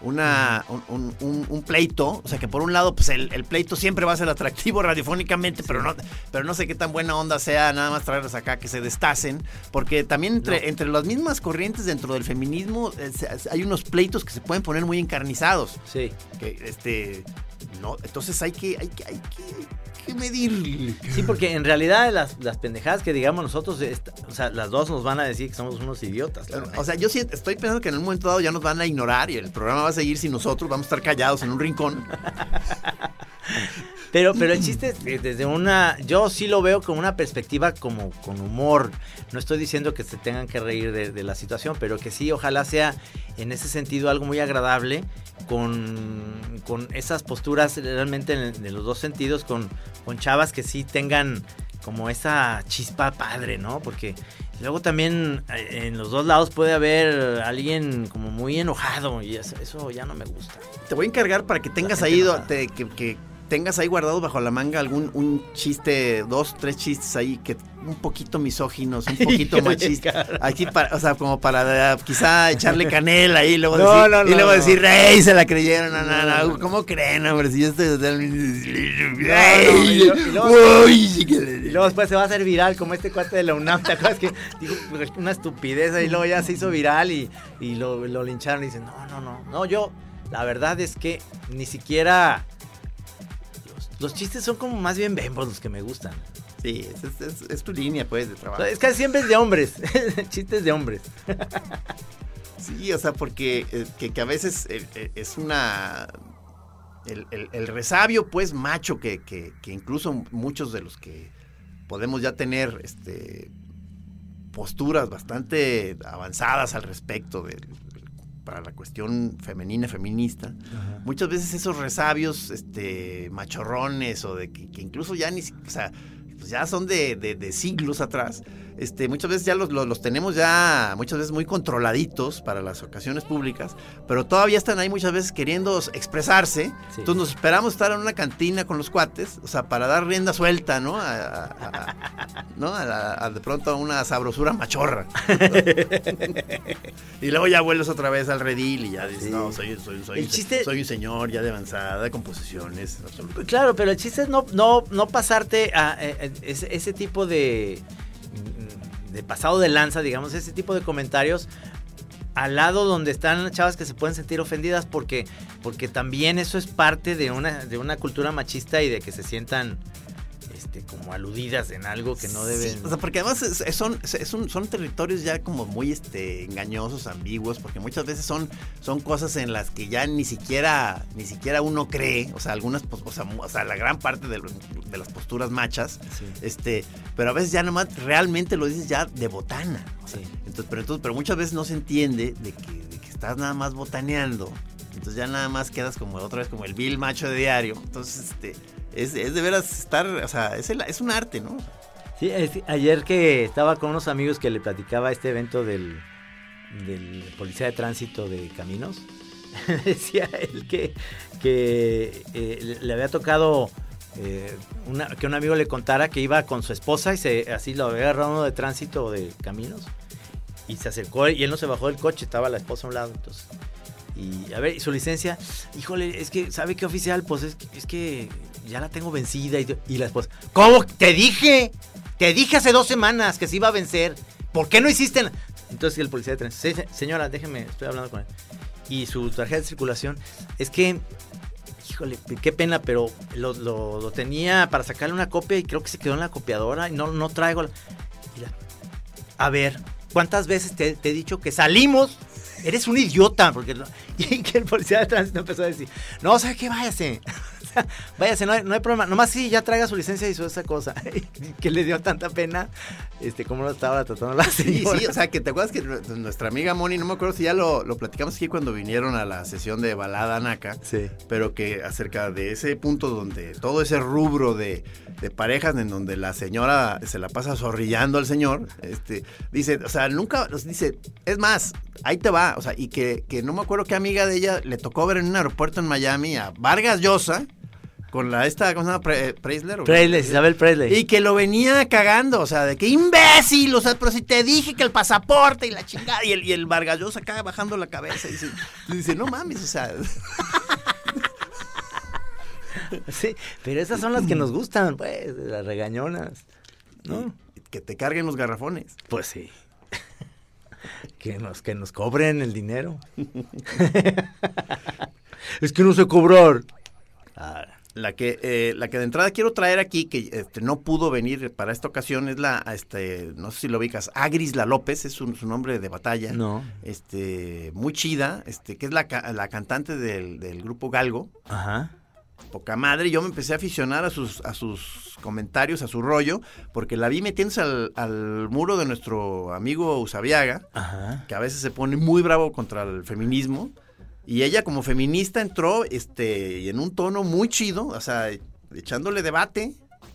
Una, un, un- un- un pleito, o sea que por un lado, pues el, el pleito siempre va a ser atractivo radiofónicamente, pero no, pero no sé qué tan buena onda sea nada más traerlos acá que se destacen, porque también entre, entre las mismas corrientes dentro del feminismo eh, hay unos pleitos que se pueden poner muy encarnizados. Sí. Que este no, entonces hay que, hay que, hay que, hay que. Sí, porque en realidad las, las pendejadas que digamos nosotros, o sea, las dos nos van a decir que somos unos idiotas. la verdad. O sea, yo sí estoy pensando que en un momento dado ya nos van a ignorar y el programa va a seguir sin nosotros, vamos a estar callados en un rincón. Pero, pero el chiste es que desde una, yo sí lo veo con una perspectiva como con humor. No estoy diciendo que se tengan que reír de, de la situación, pero que sí, ojalá sea en ese sentido algo muy agradable, con, con esas posturas realmente en, en los dos sentidos, con, con chavas que sí tengan como esa chispa padre, ¿no? Porque luego también eh, en los dos lados puede haber alguien como muy enojado y eso, eso ya no me gusta. Te voy a encargar para que tengas ahí, te- que, que tengas ahí guardado bajo la manga algún un chiste, dos, tres chistes ahí que un poquito misóginos, un poquito machistas. Aquí para, o sea, como para quizá echarle canela ahí y luego No, decir, no, y no, luego no. decir, "Rey, se la creyeron." No, no, no, ¿cómo creen, hombre? Si yo estoy no, y y luego- Uy, sí que- Y luego después se va a hacer viral como este cuate de la UNAM. ¿Te acuerdas que dijo una estupidez y luego ya se hizo viral y, y lo, lo lincharon y dicen, no, no, no. No, yo, la verdad es que ni siquiera... Los, chistes son como más bien bembos los que me gustan. Sí, es, es- es- es tu línea, pues, de trabajo. es casi siempre es de hombres. chistes de hombres. Sí, o sea, porque eh, que, que a veces eh, eh, es una... El, el- el resabio, pues, macho, que, que- que incluso muchos de los que podemos ya tener este, posturas bastante avanzadas al respecto de, para la cuestión femenina, feminista, muchas veces esos resabios este, machorrones o de que, que incluso ya ni o sea, pues ya son de, de- de siglos atrás. Este, muchas veces ya los, los- los tenemos ya muchas veces muy controladitos para las ocasiones públicas, pero todavía están ahí muchas veces queriendo expresarse. Entonces nos esperamos estar en una cantina con los cuates, o sea, para dar rienda suelta, ¿no? A, a- a- ¿no? A de pronto a una sabrosura machorra. y luego ya vuelves otra vez al redil y ya dices, no, soy, soy, soy, El chiste- soy un señor ya de avanzada, con posesiones, absolutamente. Claro, pero el chiste es no, no, no pasarte a, eh, ese, ese tipo de, de pasado de lanza, digamos, ese tipo de comentarios al lado donde están chavas que se pueden sentir ofendidas porque, porque también eso es parte de una, de una cultura machista y de que se sientan este, como aludidas en algo que no deben. Sí, o sea, porque además es- es- son, es un- son territorios ya como muy este, engañosos, ambiguos, porque muchas veces son, son cosas en las que ya ni siquiera, ni siquiera uno cree, o sea, algunas, pos- o sea, mu- o sea, la gran parte de, los- de las posturas machas, este, pero a veces ya nomás realmente lo dices ya de botana. o sea, entonces, pero, entonces, pero muchas veces no se entiende de que, de que estás nada más botaneando. Entonces ya nada más quedas como otra vez como el vil macho de diario. Entonces, este, es, de veras estar, o sea, es, es un arte, ¿no? Sí, ayer que estaba con unos amigos que le platicaba este evento del, del policía de tránsito de caminos, decía él que, que eh, le- había tocado eh, que un amigo le contara que iba con su esposa y se, así lo había agarrado uno de tránsito de caminos y se acercó y él no se bajó del coche, estaba la esposa a un lado, entonces... Y a ver, y su licencia, híjole, es que, ¿sabe qué oficial? Pues es, que- es que ya la tengo vencida. Y, la esposa, ¿cómo? Te dije, te dije hace dos semanas que se iba a vencer. ¿Por qué no hiciste? na-?" Entonces el policía de tránsito, "Sí, se- señora, déjeme, estoy hablando con él. Y su tarjeta de circulación, es que, híjole, qué pena, pero lo, lo- tenía para sacarle una copia y creo que se quedó en la copiadora y no, no traigo la... A ver, ¿cuántas veces te, te he dicho que salimos? Eres un idiota, porque y que el policía de tránsito empezó a decir, no, ¿sabe qué? Váyase. Váyase, no hay, no hay problema. Nomás sí, ya traiga su licencia y su esa cosa. que le dio tanta pena, este, cómo lo estaba tratando la Sí, señora. sí, o sea, que te acuerdas que nu- nuestra amiga Moni, no me acuerdo si ya lo, lo platicamos aquí cuando vinieron a la sesión de Balada Naca, Sí. pero que acerca de ese punto donde todo ese rubro de, de parejas en donde la señora se la pasa zorrillando al señor, este, dice, o sea, nunca, nos dice, es más, ahí te va, o sea, y que, que no me acuerdo qué amiga de ella le tocó ver en un aeropuerto en Miami a Vargas Llosa, con la esta, ¿cómo se llama? Pre- Preisler. Presley, Isabel Presley. Y que lo venía cagando, o sea, de que imbécil, o sea, pero si te dije que el pasaporte y la chingada, y el, y el Vargas Llosa acá bajando la cabeza y dice, y dice, no mames, o sea, Sí, pero esas son las que nos gustan, pues, las regañonas. ¿No? que te carguen los garrafones. Pues sí. Que nos, que nos cobren el dinero. es que no sé cobrar. Ah, La que, eh, la que de entrada quiero traer aquí, que este, no pudo venir para esta ocasión, es la, este, no sé si lo ubicas, Agris La López, es su, su nombre de batalla. No. Este, muy chida, este, que es la, la cantante del, del grupo Galgo. Ajá. Poca madre. Yo me empecé a aficionar a sus, a sus comentarios, a su rollo, porque la vi metiéndose al, al muro de nuestro amigo Usabiaga, Ajá. que a veces se pone muy bravo contra el feminismo. Y ella como feminista entró este, en un tono muy chido, o sea, echándole debate.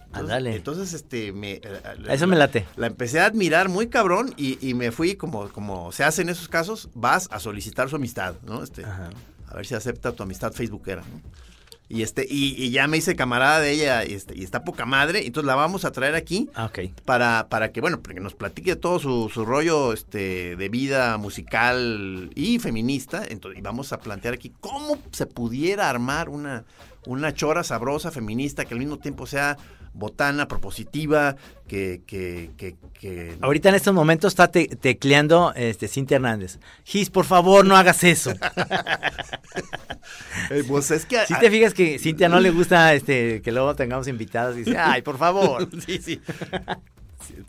Entonces, Ándale. entonces, este, me, eh, A eso me late. La empecé a admirar muy cabrón y, y me fui, como, como se hace en esos casos, vas a solicitar su amistad, ¿no? Este, a ver si acepta tu amistad facebookera, ¿no? Y este, y, y ya me hice camarada de ella y, este, y está poca madre, entonces la vamos a traer aquí Ah, para, para que, bueno, para que nos platique todo su, su rollo este, de vida musical y feminista. Entonces, y vamos a plantear aquí cómo se pudiera armar una, una chora sabrosa feminista que al mismo tiempo sea botana, propositiva, que... que, que, que- Ahorita en estos momentos está te- tecleando este, Cintia Hernández. Gis, por favor, no hagas eso. Eh, pues es que... Si te fijas que Cintia no le gusta este, que luego tengamos invitadas, dice, ay, por favor. sí, sí.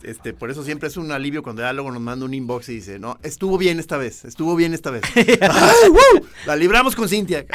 Este, por eso siempre es un alivio cuando ya luego nos manda un inbox y dice, no, estuvo bien esta vez, estuvo bien esta vez. ¡Ay, woo! La libramos con Cintia.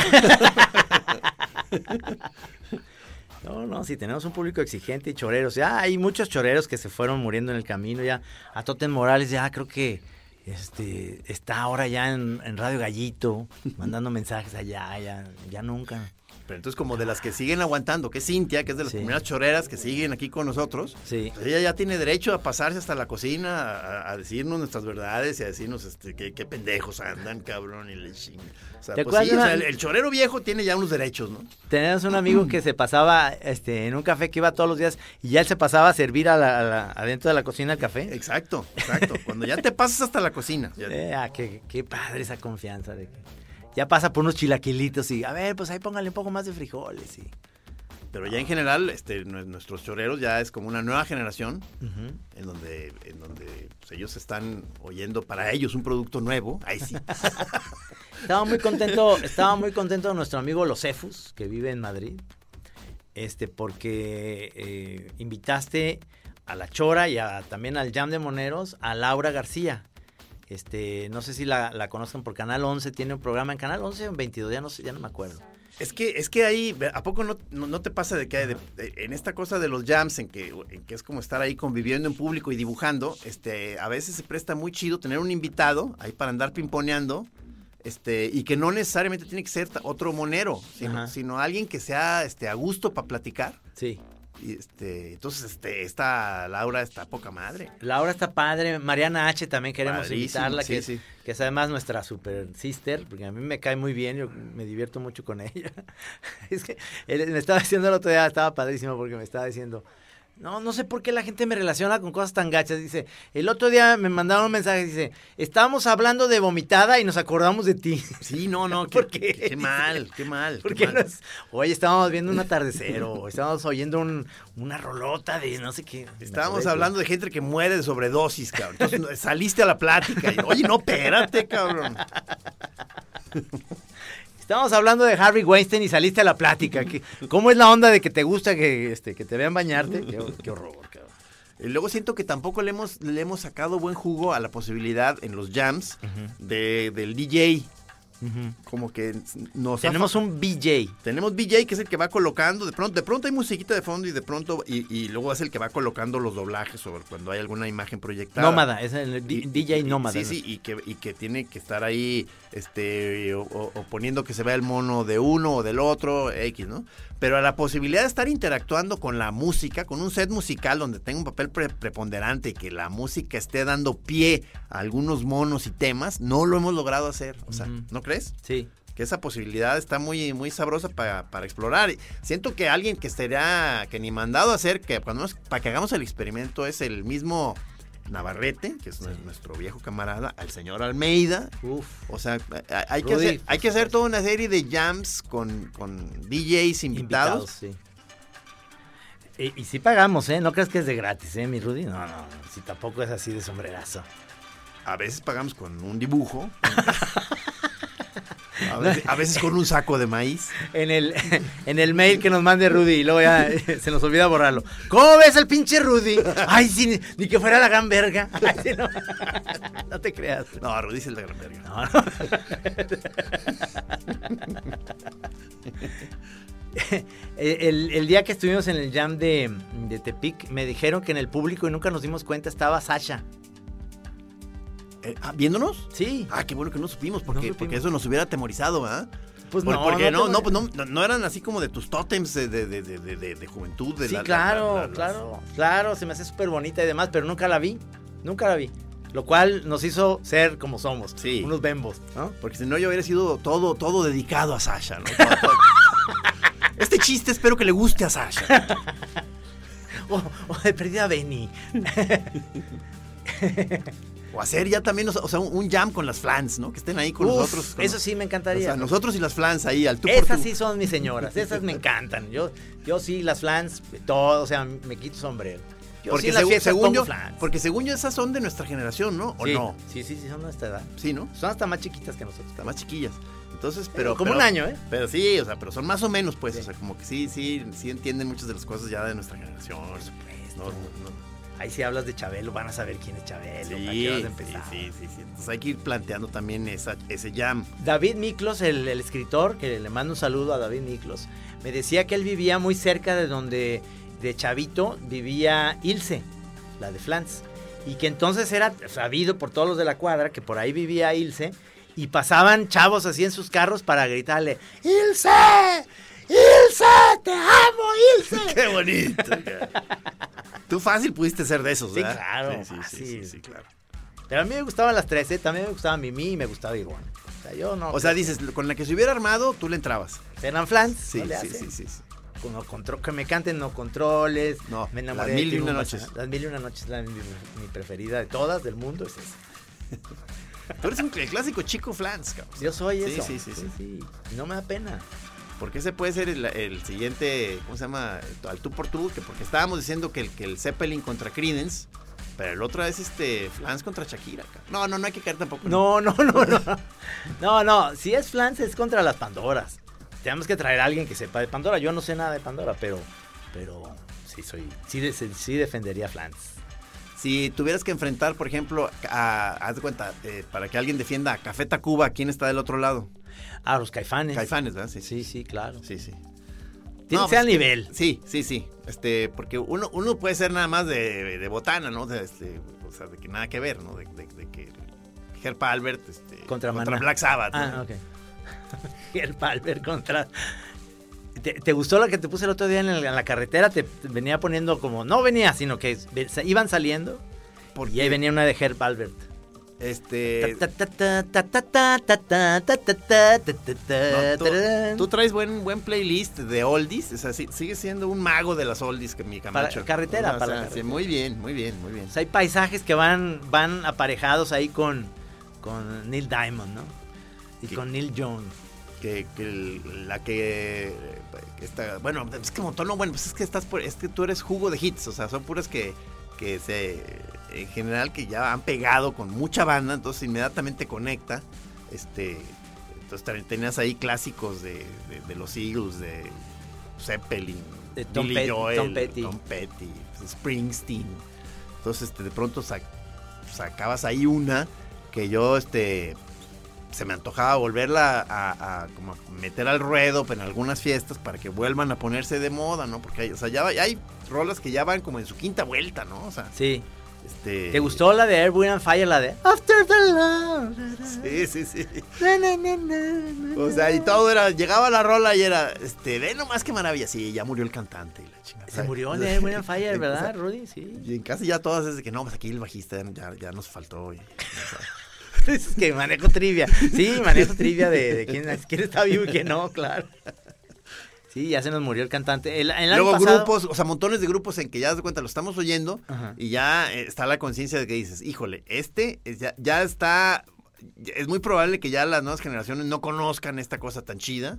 No, no, si tenemos un público exigente y choreros. Ya hay muchos choreros que se fueron muriendo en el camino. Ya a Totem Morales ya creo que este está ahora ya en, Radio Gallito, mandando mensajes allá, ya, ya nunca. Pero entonces como de las que siguen aguantando, que es Cintia, que es de las Sí. primeras choreras que siguen aquí con nosotros, Sí. pues ella ya tiene derecho a pasarse hasta la cocina, a, a decirnos nuestras verdades y a decirnos este, qué, qué pendejos andan, cabrón, y le ching. O sea, ¿Te pues sí, o sea, el, el chorero viejo tiene ya unos derechos, ¿no? Tenemos un amigo que se pasaba este, en un café que iba todos los días y ya él se pasaba a servir a la- a la- adentro de la cocina el café. Exacto, exacto. Cuando ya te pasas hasta la cocina. ya- Eh, ah, qué, qué padre esa confianza de que ya pasa por unos chilaquilitos y a ver, pues ahí póngale un poco más de frijoles y Pero ya en general, este, nue- nuestros choreros ya es como una nueva generación en donde, en donde pues, ellos están oyendo para ellos un producto nuevo. Ahí sí. Estaba muy contento, estaba muy contento nuestro amigo Losefus, que vive en Madrid, este, porque eh, invitaste a La Chora y a- también al Jam de Moneros a Laura García. Este, no sé si la, la conozcan por Canal 11, tiene un programa en Canal 11 o en 22, ya no sé, ya no me acuerdo. Es que, es que ahí, ¿a poco no, no, no te pasa de que hay de- de- en esta cosa de los jams, en que, en que es como estar ahí conviviendo en público y dibujando, este, a veces se presta muy chido tener un invitado ahí para andar pimponeando, este, y que no necesariamente tiene que ser otro monero, sino, sino alguien que sea este, a gusto para platicar. Sí. Y este, entonces, este, esta Laura está poca madre. Laura está padre, Mariana H también queremos Padrísimo, invitarla, sí, que, sí. que es además nuestra super sister, porque a mí me cae muy bien, yo me divierto mucho con ella. es que él me estaba diciendo el otro día, estaba padrísimo porque me estaba diciendo, no, no sé por qué la gente me relaciona con cosas tan gachas. Dice, el otro día me mandaron un mensaje, dice, estábamos hablando de vomitada y nos acordamos de ti. Sí, no, no, ¿Por qué, qué? qué mal, qué mal. ¿Por qué mal. nos- Oye, estábamos viendo un atardecer o estábamos oyendo un- una rolota de no sé qué. Estábamos hablando de gente que muere de sobredosis, cabrón. Entonces saliste a la plática y, oye, no, espérate, cabrón. Estábamos hablando de Harvey Weinstein y saliste a la plática. ¿Qué- ¿Cómo es la onda de que te gusta que, este, que te vean bañarte? Qué, qué horror, cabrón. Y luego siento que tampoco le hemos, le hemos sacado buen jugo a la posibilidad en los jams de, del DJ. Como que nos Tenemos un BJ. tenemos BJ que es el que va colocando, de pronto, de pronto hay musiquita de fondo y de pronto, y, y luego es el que va colocando los doblajes sobre cuando hay alguna imagen proyectada. Nómada, es el DJ nómada. Sí, ¿no? sí, y que, y que tiene que estar ahí, este, o, o- o poniendo que se vea el mono de uno o del otro, X, ¿no? Pero a la posibilidad de estar interactuando con la música, con un set musical donde tenga un papel pre- preponderante y que la música esté dando pie a algunos monos y temas, no lo hemos logrado hacer. O sea, Ujú. ¿no crees? Sí. que esa posibilidad está muy, muy sabrosa para, para explorar. Siento que alguien que estaría, que ni mandado a hacer, que cuando nos- para que hagamos el experimento es el mismo Navarrete, que es nuestro viejo camarada, al señor Almeida. O sea, hay- que, hacer, hay que hacer toda una serie de jams con, con DJs invitados. sí. Y, y sí pagamos, ¿eh? No crees que es de gratis, ¿eh, mi Rudy? No, no, si tampoco es así de sombrerazo. A veces pagamos con un dibujo. A veces, a veces con un saco de maíz. En el, en el mail que nos mande Rudy y luego ya eh, se nos olvida borrarlo. ¿Cómo ves al pinche Rudy? Ay, sí, ni, que fuera la gran verga. Ay, no. No te creas. No, Rudy es el de gran verga. No, no. El, el día que estuvimos en el jam de, de Tepic, me dijeron que en el público y nunca nos dimos cuenta estaba Sasha. Eh, ah, ¿Viéndonos? Sí. Ah, qué bueno que no supimos, porque, supimos. porque eso nos hubiera atemorizado, ¿verdad? Pues Por- no, porque no no, no, pues no, eran así como de tus tótems de, de, de, de, de- juventud. De Sí, la- la- claro, la- la- las- claro, claro, se me hace súper bonita y demás, pero nunca la vi, nunca la vi. Lo cual nos hizo ser como somos, Sí. unos bembos, ¿no? Porque si no, yo hubiera sido todo, todo dedicado a Sasha, ¿no? Todo- todo- Este chiste espero que le guste a Sasha. O, o de perdida a Benny. O hacer ya también, o sea, o un, jam con las flans, ¿no? Que estén ahí con Uf, nosotros. con- eso sí me O encantaría. sea, nosotros y las flans ahí al tú por Esas tú. sí son mis señoras, esas me encantan. Yo, yo sí, las flans, todo, o sea, me quito sombrero. Yo Porque sí las según, según yo, flans. porque según yo esas son de nuestra generación, ¿no? ¿O sí, no? Sí, sí, sí, son de nuestra edad. Sí, ¿no? Son hasta más chiquitas que nosotros. Están más chiquillas. Entonces, pero. como pero- un año, ¿eh? Pero sí, o sea, pero son más o menos, pues. O sea, como que sí, sí, sí entienden muchas de las cosas ya de nuestra generación. Por supuesto. No, no, no. Ahí si hablas de Chabelo, van a saber quién es Chabelo. ¿a Sí, qué vas a sí, empezar? sí, sí, sí. Entonces hay que ir planteando también esa, ese jam. David Miklos, el, el escritor, que le mando un saludo a David Miklos, me decía que él vivía muy cerca de donde, de Chavito, vivía Ilse, la de Flans. Y que entonces era sabido por todos los de la cuadra que por ahí vivía Ilse. Y pasaban chavos así en sus carros para gritarle, ¡Ilse! ¡Ilse! ¡Te amo, Ilse! ¡Qué bonito! Tú fácil pudiste ser de esos, Sí, ¿verdad? claro, Sí, sí, sí, fácil. sí, sí, claro. Pero a mí me gustaban las 13, también me gustaba Mimi y me gustaba Irwan. O sea, yo no... O sea, dices, con la que se hubiera armado, tú le entrabas. Eran flans. Sí, sí, sí, sí, sí. Que me canten no controles. No, me Las enamoré Mil y Una un Noches. Las mil y una noches, la, mi, mi preferida de todas del mundo es esa. Tú eres un, clásico chico flans, cabrón. Yo soy Sí, eso. sí, sí, sí. sí. No me da pena. Porque ese puede ser el, el siguiente, ¿cómo se llama? Al tú por tú, que porque estábamos diciendo que el, que el Zeppelin contra Creedence, pero el otro es este Flans contra Shakira. No, no, no hay que caer tampoco. No, no, no, no. No, no. Si es Flans es contra las Pandoras. Tenemos que traer a alguien que sepa de Pandora. Yo no sé nada de Pandora, pero, pero sí soy, sí, de- sí defendería Flans. Si tuvieras que enfrentar, por ejemplo, a, haz de cuenta, eh, para que alguien defienda a Café Tacuba, ¿quién está del otro lado? Ah, los caifanes. Caifanes, ¿verdad? Sí, Sí, sí, claro. sí, sí. Tiene No, que ser al pues, nivel. Sí, sí, sí. Este, porque uno, uno puede ser nada más de, de botana, ¿no? De, este, o sea, de que nada que ver, ¿no? De, de- que Herb Albert este, Contra Maná. Black Sabbath. ¿no? Ah, ok. Y el Palmer contra. ¿Te, te gustó la que te puse el otro día en, el- en la carretera? Te, te venía poniendo como. No venía, sino que iban saliendo. Porque, Y ahí venía una de Herb Albert. Este. Tú, traes buen, buen playlist de oldies. O sea, sigue siendo un mago de las oldies que mi Camacho. Para, carretera, para la muy bien, muy bien, muy bien. O sea, hay paisajes que van, van aparejados ahí con, con Neil Diamond, ¿no? Y con Neil Young. Que, la que. Está, bueno, es que montón, no, bueno, pues es que estás por, es que tú eres jugo de hits. O sea, son puras que, que se en general que ya han pegado con mucha banda, entonces inmediatamente conecta, este, entonces tenías ahí clásicos de, de, de los Eagles, de Zeppelin, De Tom Billy Petty, Joel, Tom Petty. Tom Petty, Springsteen, entonces este, de pronto sac- sacabas ahí una que yo, este, se me antojaba volverla a, a como meter al ruedo en algunas fiestas para que vuelvan a ponerse de moda, ¿no? Porque hay, o sea, ya, ya hay rolas que ya van como en su quinta vuelta, ¿no? O sea, Sí. Este... ¿Te gustó la de Air, Wind and Fire? La de After the Love. Sí, sí, sí. Na, na, na, na, na, O sea, y todo era, llegaba la rola y era, este, ve nomás qué maravilla. Sí, ya murió el cantante y la chingada. Se murió de Air, Wind and Fire, ¿verdad, Rudy? Sí. Y en casa ya todas es de que no, pues aquí el bajista ya, ya nos faltó. y- Es que manejo trivia. Sí, manejo trivia de, de quién, quién está vivo y quién no, claro. Sí, ya se nos murió el cantante. El, Luego pasado- grupos, o sea, montones de grupos en que ya das cuenta, lo estamos oyendo Ajá. y ya eh, está la conciencia de que dices, híjole, este es ya, ya está, es muy probable que ya las nuevas generaciones no conozcan esta cosa tan chida,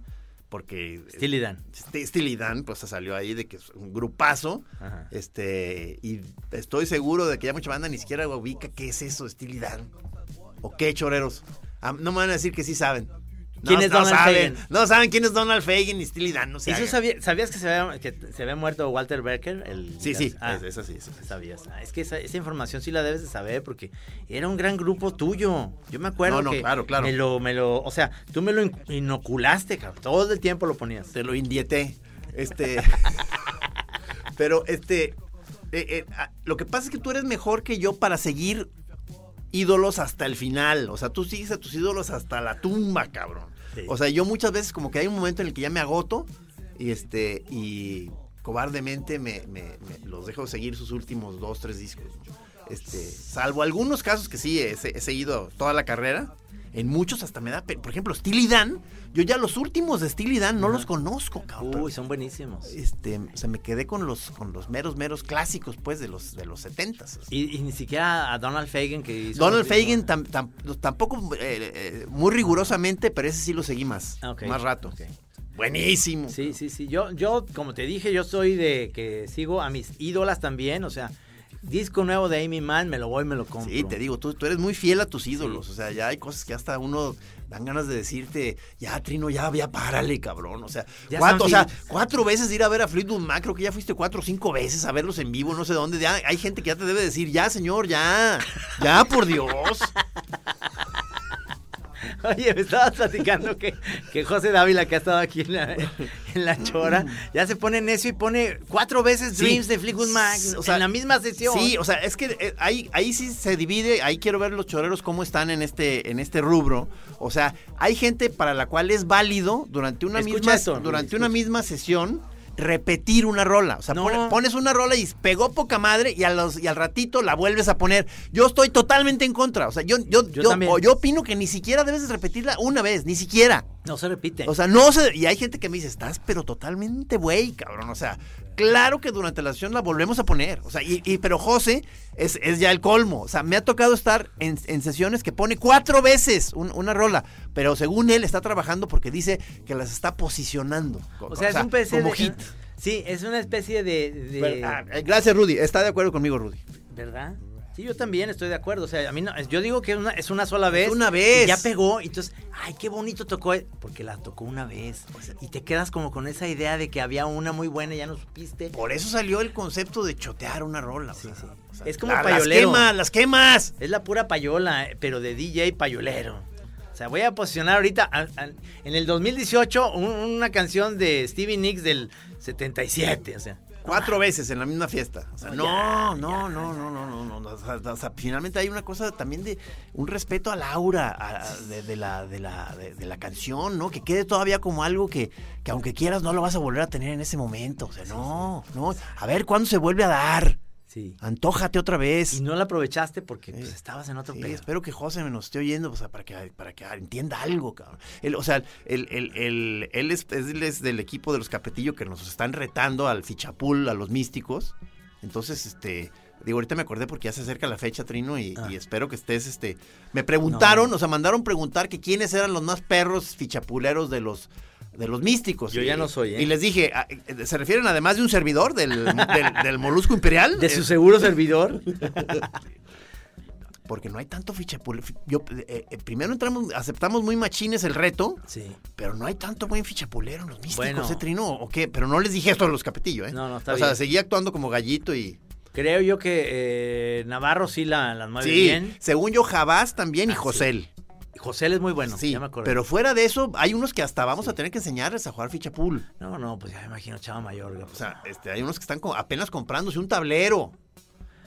porque... Steely Dan. Steely Dan, pues salió ahí de que es un grupazo, Ajá. este, y estoy seguro de que ya mucha banda ni siquiera ubica qué es eso, Steely Dan, o qué choreros. Ah, no me van a decir que sí saben. No, ¿Quién es no Donald saben? No saben quién es Donald Fagen ni Steely Dan, no sé. ¿Y eso sabía- ¿Sabías que se, había, que se había muerto Walter Becker? El, Sí, sí, Ah, es- esa sí, sí. Sabías. Ah, es que esa, esa información sí la debes de saber porque era un gran grupo tuyo. Yo me acuerdo No, no, que claro, claro. me lo, me lo, o sea, tú me lo in- inoculaste, cabrón. Todo el tiempo lo ponías. Te lo indieté. Este. pero este. eh, eh, ah, lo que pasa es que tú eres mejor que yo para seguir ídolos hasta el final. O sea, tú sigues a tus ídolos hasta la tumba, cabrón. Sí. O sea, yo muchas veces como que hay un momento en el que ya me agoto y este. y cobardemente me, me- me- los dejo seguir sus últimos dos, tres discos. ¿no? Este, salvo algunos casos que sí he, he seguido toda la carrera. En muchos hasta me da, por ejemplo, Steely Dan. Yo ya los últimos de Steely Dan no los conozco, cabrón. Uy, son buenísimos. Este, o sea, me quedé con los, con los meros, meros clásicos, pues, de los, de los setentas. Y, y ni siquiera a Donald Fagen que hizo Donald tam- tam- tampoco eh, eh, muy rigurosamente, pero ese sí lo seguí más, Ah, más rato. Buenísimo. Sí, sí, sí. Yo, yo, como te dije, yo soy de que sigo a mis ídolas también. O sea, disco nuevo de Amy Mann, me lo voy, me lo compro. Sí, te digo, tú, tú eres muy fiel a tus ídolos. O sea, ya hay cosas que hasta uno dan ganas de decirte, ya, Trino, ya, ya párale, cabrón. O sea, Ya cuatro, o sea, cuatro veces ir a ver a Fleetwood Mac, creo que ya fuiste cuatro o cinco veces a verlos en vivo, no sé dónde. Ya hay gente que ya te debe decir, ya, señor, ya, ya, por Dios. Oye, me estabas platicando que, que José Dávila, que ha estado aquí en la, en la chora, ya se pone necio y pone cuatro veces Sí. Dreams de Fleetwood Mac O sea, en la misma sesión. Sí, o sea, es que eh, ahí, ahí sí se divide, ahí quiero ver los choreros cómo están en este, en este rubro. O sea, hay gente para la cual es válido durante una Escucha misma, esto, durante una misma sesión repetir una rola. O sea, No. pone- pones una rola y pegó poca madre y, a los, y al ratito la vuelves a poner. Yo estoy totalmente en contra. O sea, yo, yo, Yo yo, yo opino que ni siquiera debes de repetirla una vez, ni siquiera. No se repite. O sea, no se. Y hay gente que me dice, estás pero totalmente güey, cabrón. O sea, claro que durante la sesión la volvemos a poner. O sea, y, y- pero José es, es ya el colmo. O sea, me ha tocado estar en, en sesiones que pone cuatro veces un- una rola. Pero según él está trabajando porque dice que las está posicionando. o sea, es un PC como de- hit. Sí, es una especie de... ah, eh, gracias, Rudy. Está de acuerdo conmigo, Rudy. ¿Verdad? Sí, yo también estoy de acuerdo. O sea, a mí no, yo digo que es una, es una sola vez. una vez. Y ya pegó. Y entonces, ay, qué bonito tocó. Porque la tocó una vez. O sea, y te quedas como con esa idea de que había una muy buena y ya no supiste. Por eso salió el concepto de chotear una rola. o sea, o sea, Es como la- payolero. Las quemas, las quemas. Es la pura payola, eh, pero de DJ payolero. O sea, voy a posicionar ahorita a- a- en el 2018 un- una canción de Stevie Nicks del 77. O sea, Cuatro veces en la misma fiesta. O sea, No, no, no, no, no, no, no. O sea, finalmente hay una cosa también de un respeto a- de, de la, de, la, de, de la canción, ¿no? Que quede todavía como algo que, que aunque quieras no lo vas a volver a tener en ese momento. O sea, no, no. A ver cuándo se vuelve a dar. Sí. Antójate otra vez. Y no la aprovechaste porque pues, estabas en otro Sí, pedo. espero que José me nos esté oyendo o sea, para, que, para que entienda algo, cabrón. Él, o sea, él, él- él- él es, es del equipo de los Capetillo que nos están retando al fichapul, a los místicos. Entonces, este, digo, ahorita me acordé porque ya se acerca la fecha, Trino, y, Ah. y espero que estés, este... Me preguntaron, o sea, mandaron preguntar que quiénes eran los más perros fichapuleros de los... De los místicos. Yo Y- ya no soy, ¿eh? Y les dije, ah, eh, ¿se refieren además de un servidor del, del, del Molusco Imperial? De su Eh, seguro servidor. porque no hay tanto fichapulero. Yo, eh, primero entramos, aceptamos muy machines el reto, Sí. pero no hay tanto buen fichapulero en los místicos, Bueno. ¿eh, Trino? ¿O qué? Pero no les dije esto a los capetillo, ¿eh? No, no, está O sea, bien. seguía actuando como gallito y... Creo yo que eh, Navarro sí la, la mueve sí, bien. según yo, Jabás también y Ah, sí. José es muy bueno, Sí, ya me acuerdo. pero fuera de eso, hay unos que hasta vamos a tener que enseñarles a jugar ficha pool. No, no, pues ya me imagino Chava Mayor. O sea, este, hay unos que están apenas comprándose un tablero.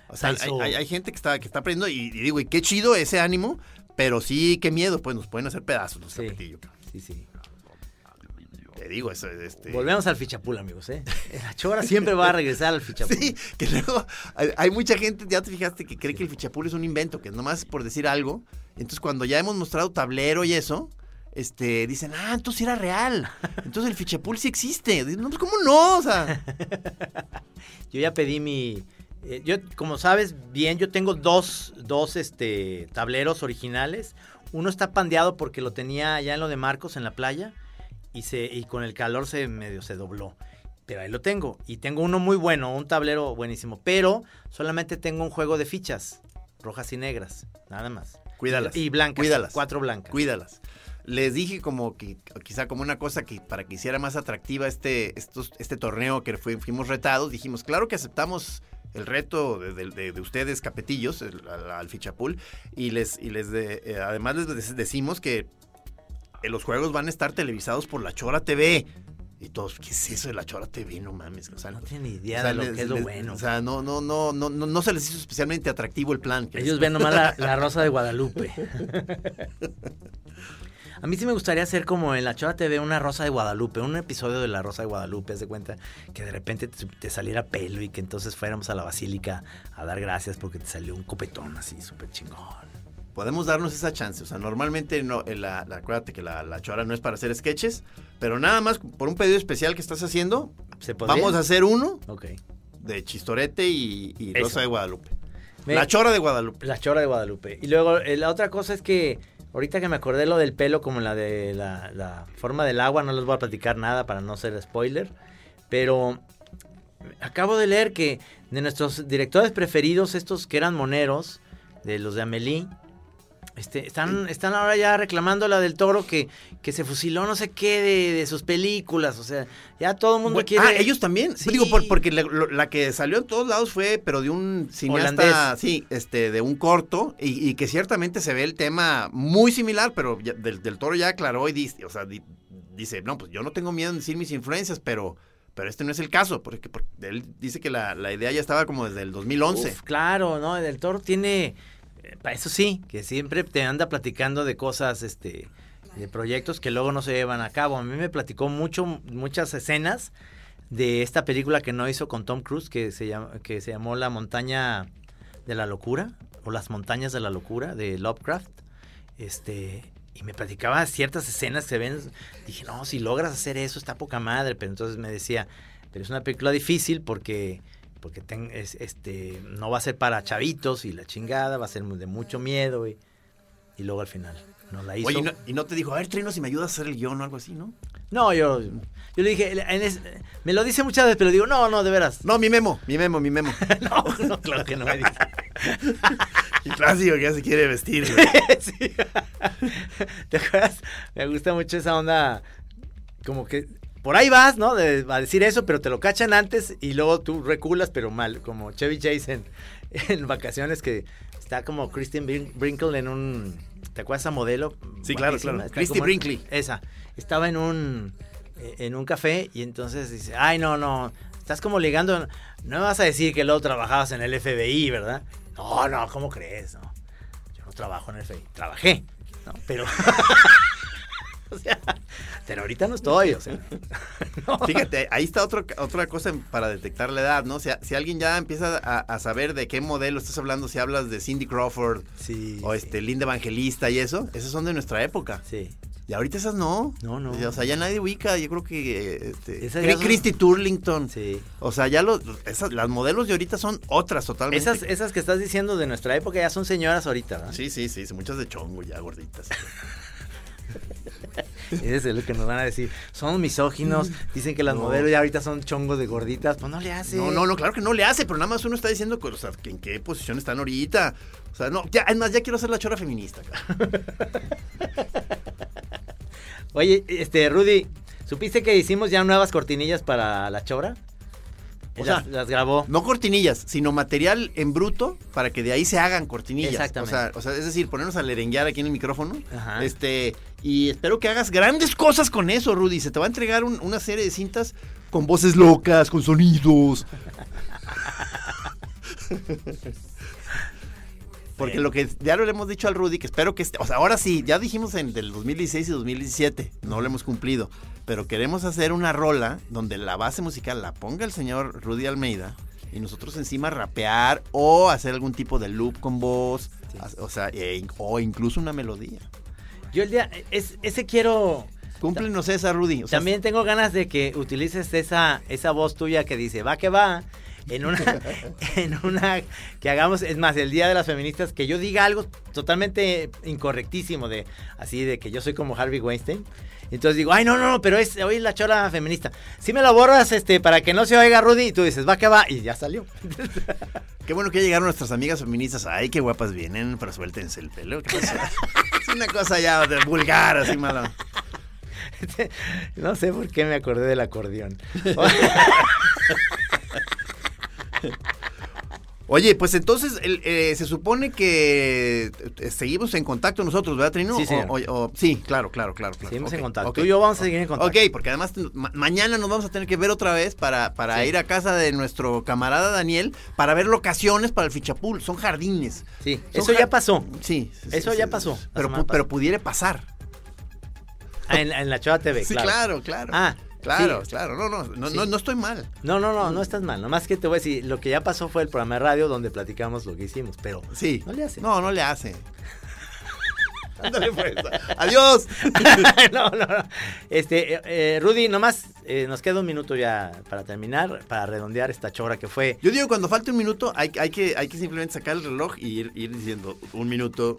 O sea, hay, hay- hay gente que está, que está aprendiendo y, y digo, y qué chido ese ánimo, pero sí, qué miedo, pues nos pueden hacer pedazos los tapetillos. Sí, sí. Te digo, eso, este... Volvemos al fichapul, amigos, ¿eh? La chora siempre va a regresar al fichapul. Sí, que luego hay, mucha gente, ya te fijaste, que cree que el fichapul es un invento, que es nomás por decir algo. Entonces, cuando ya hemos mostrado tablero y eso, este, dicen, ah, entonces era real. Entonces el fichapul sí existe. Dicen, No, pues, ¿cómo no? O sea, Yo ya pedí mi. eh, yo, como sabes bien, yo tengo dos, dos este, tableros originales. Uno está pandeado porque lo tenía allá en lo de Marcos, en la playa, y, se, y con el calor se medio se dobló. Pero ahí lo tengo. Y tengo uno muy bueno, un tablero buenísimo. Pero solamente tengo un juego de fichas, rojas y negras, nada más. cuídalas. Y blancas, Cuídalas. cuatro blancas. Cuídalas. Les dije como que quizá como una cosa que para que hiciera más atractiva este, estos, este torneo que fui- fuimos retados, dijimos, claro que aceptamos el reto de, de- de- de ustedes, capetillos, el- al, al fichapul, y les, y les de- eh, además les de- decimos que los juegos van a estar televisados por la Chora TV. Y todos, ¿qué es eso de la Chora TV? No mames. O sea, No tienen ni idea o sea, de lo les- que es lo les- bueno. O sea, no, no, no, no, no, no se les hizo especialmente atractivo el plan. que Ellos les- ven nomás la, la Rosa de Guadalupe. A mí sí me gustaría hacer como en la Chora TV una Rosa de Guadalupe, un episodio de la Rosa de Guadalupe, haz de cuenta que de repente te, te saliera pelo y que entonces fuéramos a la basílica a dar gracias porque te salió un copetón así súper chingón. Podemos darnos esa chance. O sea, normalmente no, eh, la, la- acuérdate que la, la chora no es para hacer sketches, pero nada más por un pedido especial que estás haciendo, vamos a hacer uno de Chistorete y, y. Rosa de Guadalupe. Me- La chora de Guadalupe. La Chora de Guadalupe. Y luego eh, la otra cosa es que ahorita que me acordé lo del pelo como la de la, la forma del agua, no les voy a platicar nada para no ser spoiler, pero acabo de leer que de nuestros directores preferidos, estos que eran moneros, de los de Amelie, este, están, están ahora ya reclamando la del toro que, que se fusiló no sé qué de, de sus películas. O sea, ya todo el mundo Bueno, quiere. Ah, ellos también. Sí. Digo, por- porque la, que salió en todos lados fue, pero de un cineasta, Holandés. sí, este, de un corto, y, y que ciertamente se ve el tema muy similar, pero ya- del, del toro ya aclaró y dice, o sea, di- dice, no, pues yo no tengo miedo en decir mis influencias, pero, pero este no es el caso, porque, porque él dice que la, la idea ya estaba como desde el 2011. Uf, claro, ¿no? El toro tiene, eh, pa- eso sí, que siempre te anda platicando de cosas, este, de proyectos que luego no se llevan a cabo. A mí me platicó mucho, muchas escenas de esta película que no hizo con Tom Cruise, que se, que se llamó La Montaña de la Locura, o Las Montañas de la Locura, de Lovecraft. Este, y me platicaba ciertas escenas que se ven. Dije, no, si logras hacer eso, está poca madre. Pero entonces me decía, pero es una película difícil porque porque ten- es, este no va a ser para chavitos y la chingada, va a ser de mucho miedo y, y luego al final no la hizo. Oye, y no, y no te dijo, a ver, Trino, si me ayudas a hacer el guion o algo así, ¿no? No, yo, yo le dije, en es- me lo dice muchas veces, pero digo, no, no, de veras. No, mi memo, mi memo, mi memo. no, no, claro que no me dice. El clásico que ya se quiere vestir. Sí. ¿Te acuerdas? Me gusta mucho esa onda, como que por ahí vas, ¿no? De, a decir eso, pero te lo cachan antes y luego tú reculas, pero mal, como Chevy Chase en, en vacaciones que está como Christian Brin- Brinkle en un... ¿Te acuerdas esa modelo? Sí, claro, claro. Christy Brinkley. Esa. Estaba en un, eh, en un café y entonces dice, ay, no, no, estás como ligando, no me vas a decir que luego trabajabas en el FBI, ¿verdad? No, no, ¿cómo crees? No, yo no trabajo en el FBI, trabajé, ¿no? Pero... o sea, pero ahorita no estoy, o sea. no. Fíjate, ahí está otro, otra cosa para detectar la edad, ¿no? Si, si alguien ya empieza a, a saber de qué modelo estás hablando, si hablas de Cindy Crawford Sí, o sí. este Linda Evangelista y eso, esas son de nuestra época. Sí. Y ahorita esas no. No, no. O sea, ya nadie ubica, yo creo que este, son- Christy Turlington. Sí. O sea, ya los, esas, las modelos de ahorita son otras totalmente. Esas, esas que estás diciendo de nuestra época ya son señoras ahorita, ¿verdad? Sí, sí, sí, muchas de chongo ya gorditas. Ese es lo que nos van a decir. Son misóginos, dicen que las No. modelos ya ahorita son chongos de gorditas. Pues no le hace. No, no, no, claro que no le hace, pero nada más uno está diciendo que, o sea, que en qué posición están ahorita. O sea, no, ya, además ya quiero hacer la chora feminista. Oye, este, Rudy, ¿supiste que hicimos ya nuevas cortinillas para la chora? O las, sea, las grabó. No cortinillas, sino material en bruto para que de ahí se hagan cortinillas. Exactamente. O sea, o sea, es decir, ponernos a lerenguear aquí en el micrófono. Ajá. Este, y espero que hagas grandes cosas con eso, Rudy. Se te va a entregar un- una serie de cintas con voces locas, con sonidos. Porque lo que ya lo hemos dicho al Rudy, que espero que esté, o sea, ahora sí, ya dijimos en del 2016 y 2017, no lo hemos cumplido, pero queremos hacer una rola donde la base musical la ponga el señor Rudy Almeida y nosotros encima rapear o hacer algún tipo de loop con voz, o sea, e- o incluso una melodía. Yo el día, es, ese quiero... Cúmplenos esa, Rudy. o sea, También tengo ganas de que utilices esa, esa voz tuya que dice, va que va, en una, en una, que hagamos, es más, el Día de las Feministas, que yo diga algo totalmente incorrectísimo, de así de que yo soy como Harvey Weinstein. Entonces digo, ay, no, no, no, pero es hoy es la chora feminista. Si me lo borras este, para que no se oiga Rudy, y tú dices, va que va, y ya salió. Qué bueno que llegaron nuestras amigas feministas. Ay, qué guapas vienen, pero suéltense el pelo. Es una cosa ya de vulgar, así mala. no sé por qué me acordé del acordeón. Oye, pues entonces el- eh, se supone que eh, seguimos en contacto nosotros, ¿verdad, Trino? Sí, O- señor. o- o- sí, claro, claro, claro. claro. Seguimos en contacto. Tú y yo vamos a seguir en contacto. Ok, porque además ma- mañana nos vamos a tener que ver otra vez para, para Sí. ir a casa de nuestro camarada Daniel para ver locaciones para el fichapul. Son jardines. Sí, Son eso ja- ya pasó. Sí. sí, Eso sí, ya sí. pasó. Pero, pu- pero pudiera pasar. Ah, en, en la Chava TV, Sí, claro. claro, claro. Ah, Claro, sí. claro. No, no, no, Sí. no, no estoy mal. No, no, no, no estás mal. Nomás que te voy a decir, lo que ya pasó fue el programa de radio donde platicamos lo que hicimos, pero Sí. no le hace. No, no le hace. Ándale pues. Adiós. no, no, no. Este, eh, eh, Rudy, nomás eh, nos queda un minuto ya para terminar, para redondear esta chora que fue. Yo digo, cuando falte un minuto, hay, hay, que, hay que simplemente sacar el reloj y ir, ir diciendo un minuto,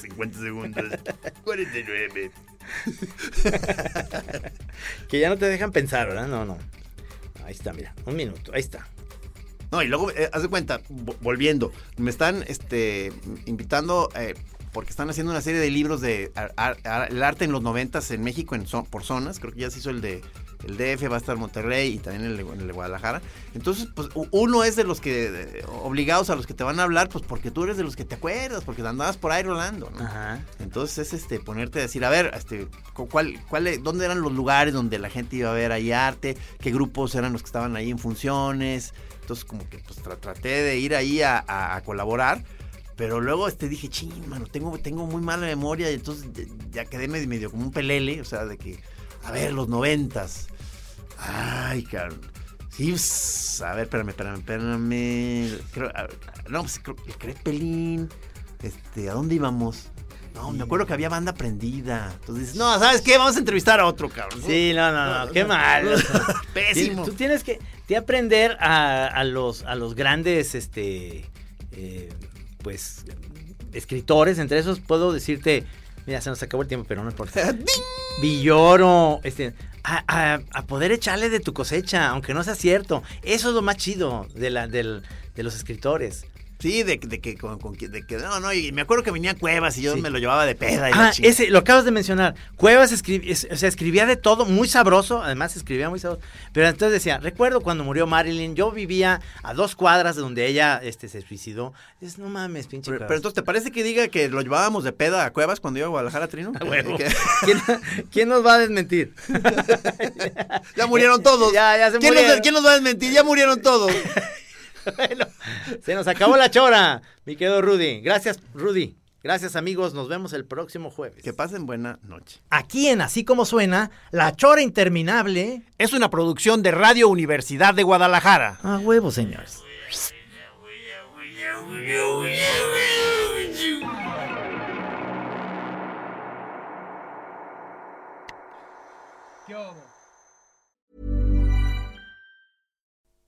50 segundos, 49. que ya no te dejan pensar, ¿verdad? No, no. Ahí está, mira, un minuto, ahí está. No, y luego, eh, haz de cuenta, vo- volviendo, me están este, invitando, eh, porque están haciendo una serie de libros de el arte en los noventas en México en por zonas, creo que ya se hizo el de el DF, va a estar Monterrey y también el el de Guadalajara. Entonces, pues uno es de los que, de- obligados a los que te van a hablar, pues porque tú eres de los que te acuerdas, porque andabas por ahí rolando, ¿no? Ajá. Entonces es este ponerte a decir, a ver, este, cu- cuál, cuál, e- dónde eran los lugares donde la gente iba a ver ahí arte, qué grupos eran los que estaban ahí en funciones. Entonces como que pues tra- traté de ir ahí a, a- a colaborar. Pero luego este dije, ching, mano, tengo, tengo muy mala memoria y entonces ya- ya quedé medio, medio como un pelele, o sea, de que, a ver, los noventas. Ay, cabrón. Sí, pues, a ver, espérame, espérame, espérame. Creo- a- no, pues creo Crepelín. Este, ¿a dónde íbamos? No, me acuerdo que había banda prendida. Entonces dices, no, ¿sabes qué? Vamos a entrevistar a otro, cabrón. Sí, no, no, no, qué mal. Pésimo. Tú tienes que de aprender a, a los, a los grandes, este, eh, pues, escritores. Entre esos puedo decirte, mira, se nos acabó el tiempo, pero no importa. Villoro, este, a, a- a poder echarle de tu cosecha, aunque no sea cierto. Eso es lo más chido de, la, del- de los escritores. Sí, de, de que, con- con de que, no, no, y me acuerdo que venía Cuevas y yo Sí. me lo llevaba de peda. Y Ah, ese, lo acabas de mencionar. Cuevas escribía, o sea, escribía de todo, muy sabroso, además escribía muy sabroso. Pero entonces decía, recuerdo cuando murió Marilyn, yo vivía a dos cuadras de donde ella este, se suicidó. Dices, no mames, pinche Pero, Cuevas". pero entonces, ¿te parece que diga que lo llevábamos de peda a Cuevas cuando iba a Guadalajara, Trino? ¿Quién, quién nos va a desmentir? ya murieron todos. Ya, ya se ¿Quién nos, murieron. quién nos va a desmentir? Ya murieron todos. Bueno, se nos acabó la chora, mi querido Rudy. Gracias, Rudy. Gracias, amigos. Nos vemos el próximo jueves. Que pasen buena noche. Aquí en Así Como Suena, La Chora Interminable. Es una producción de Radio Universidad de Guadalajara. A huevo, señores.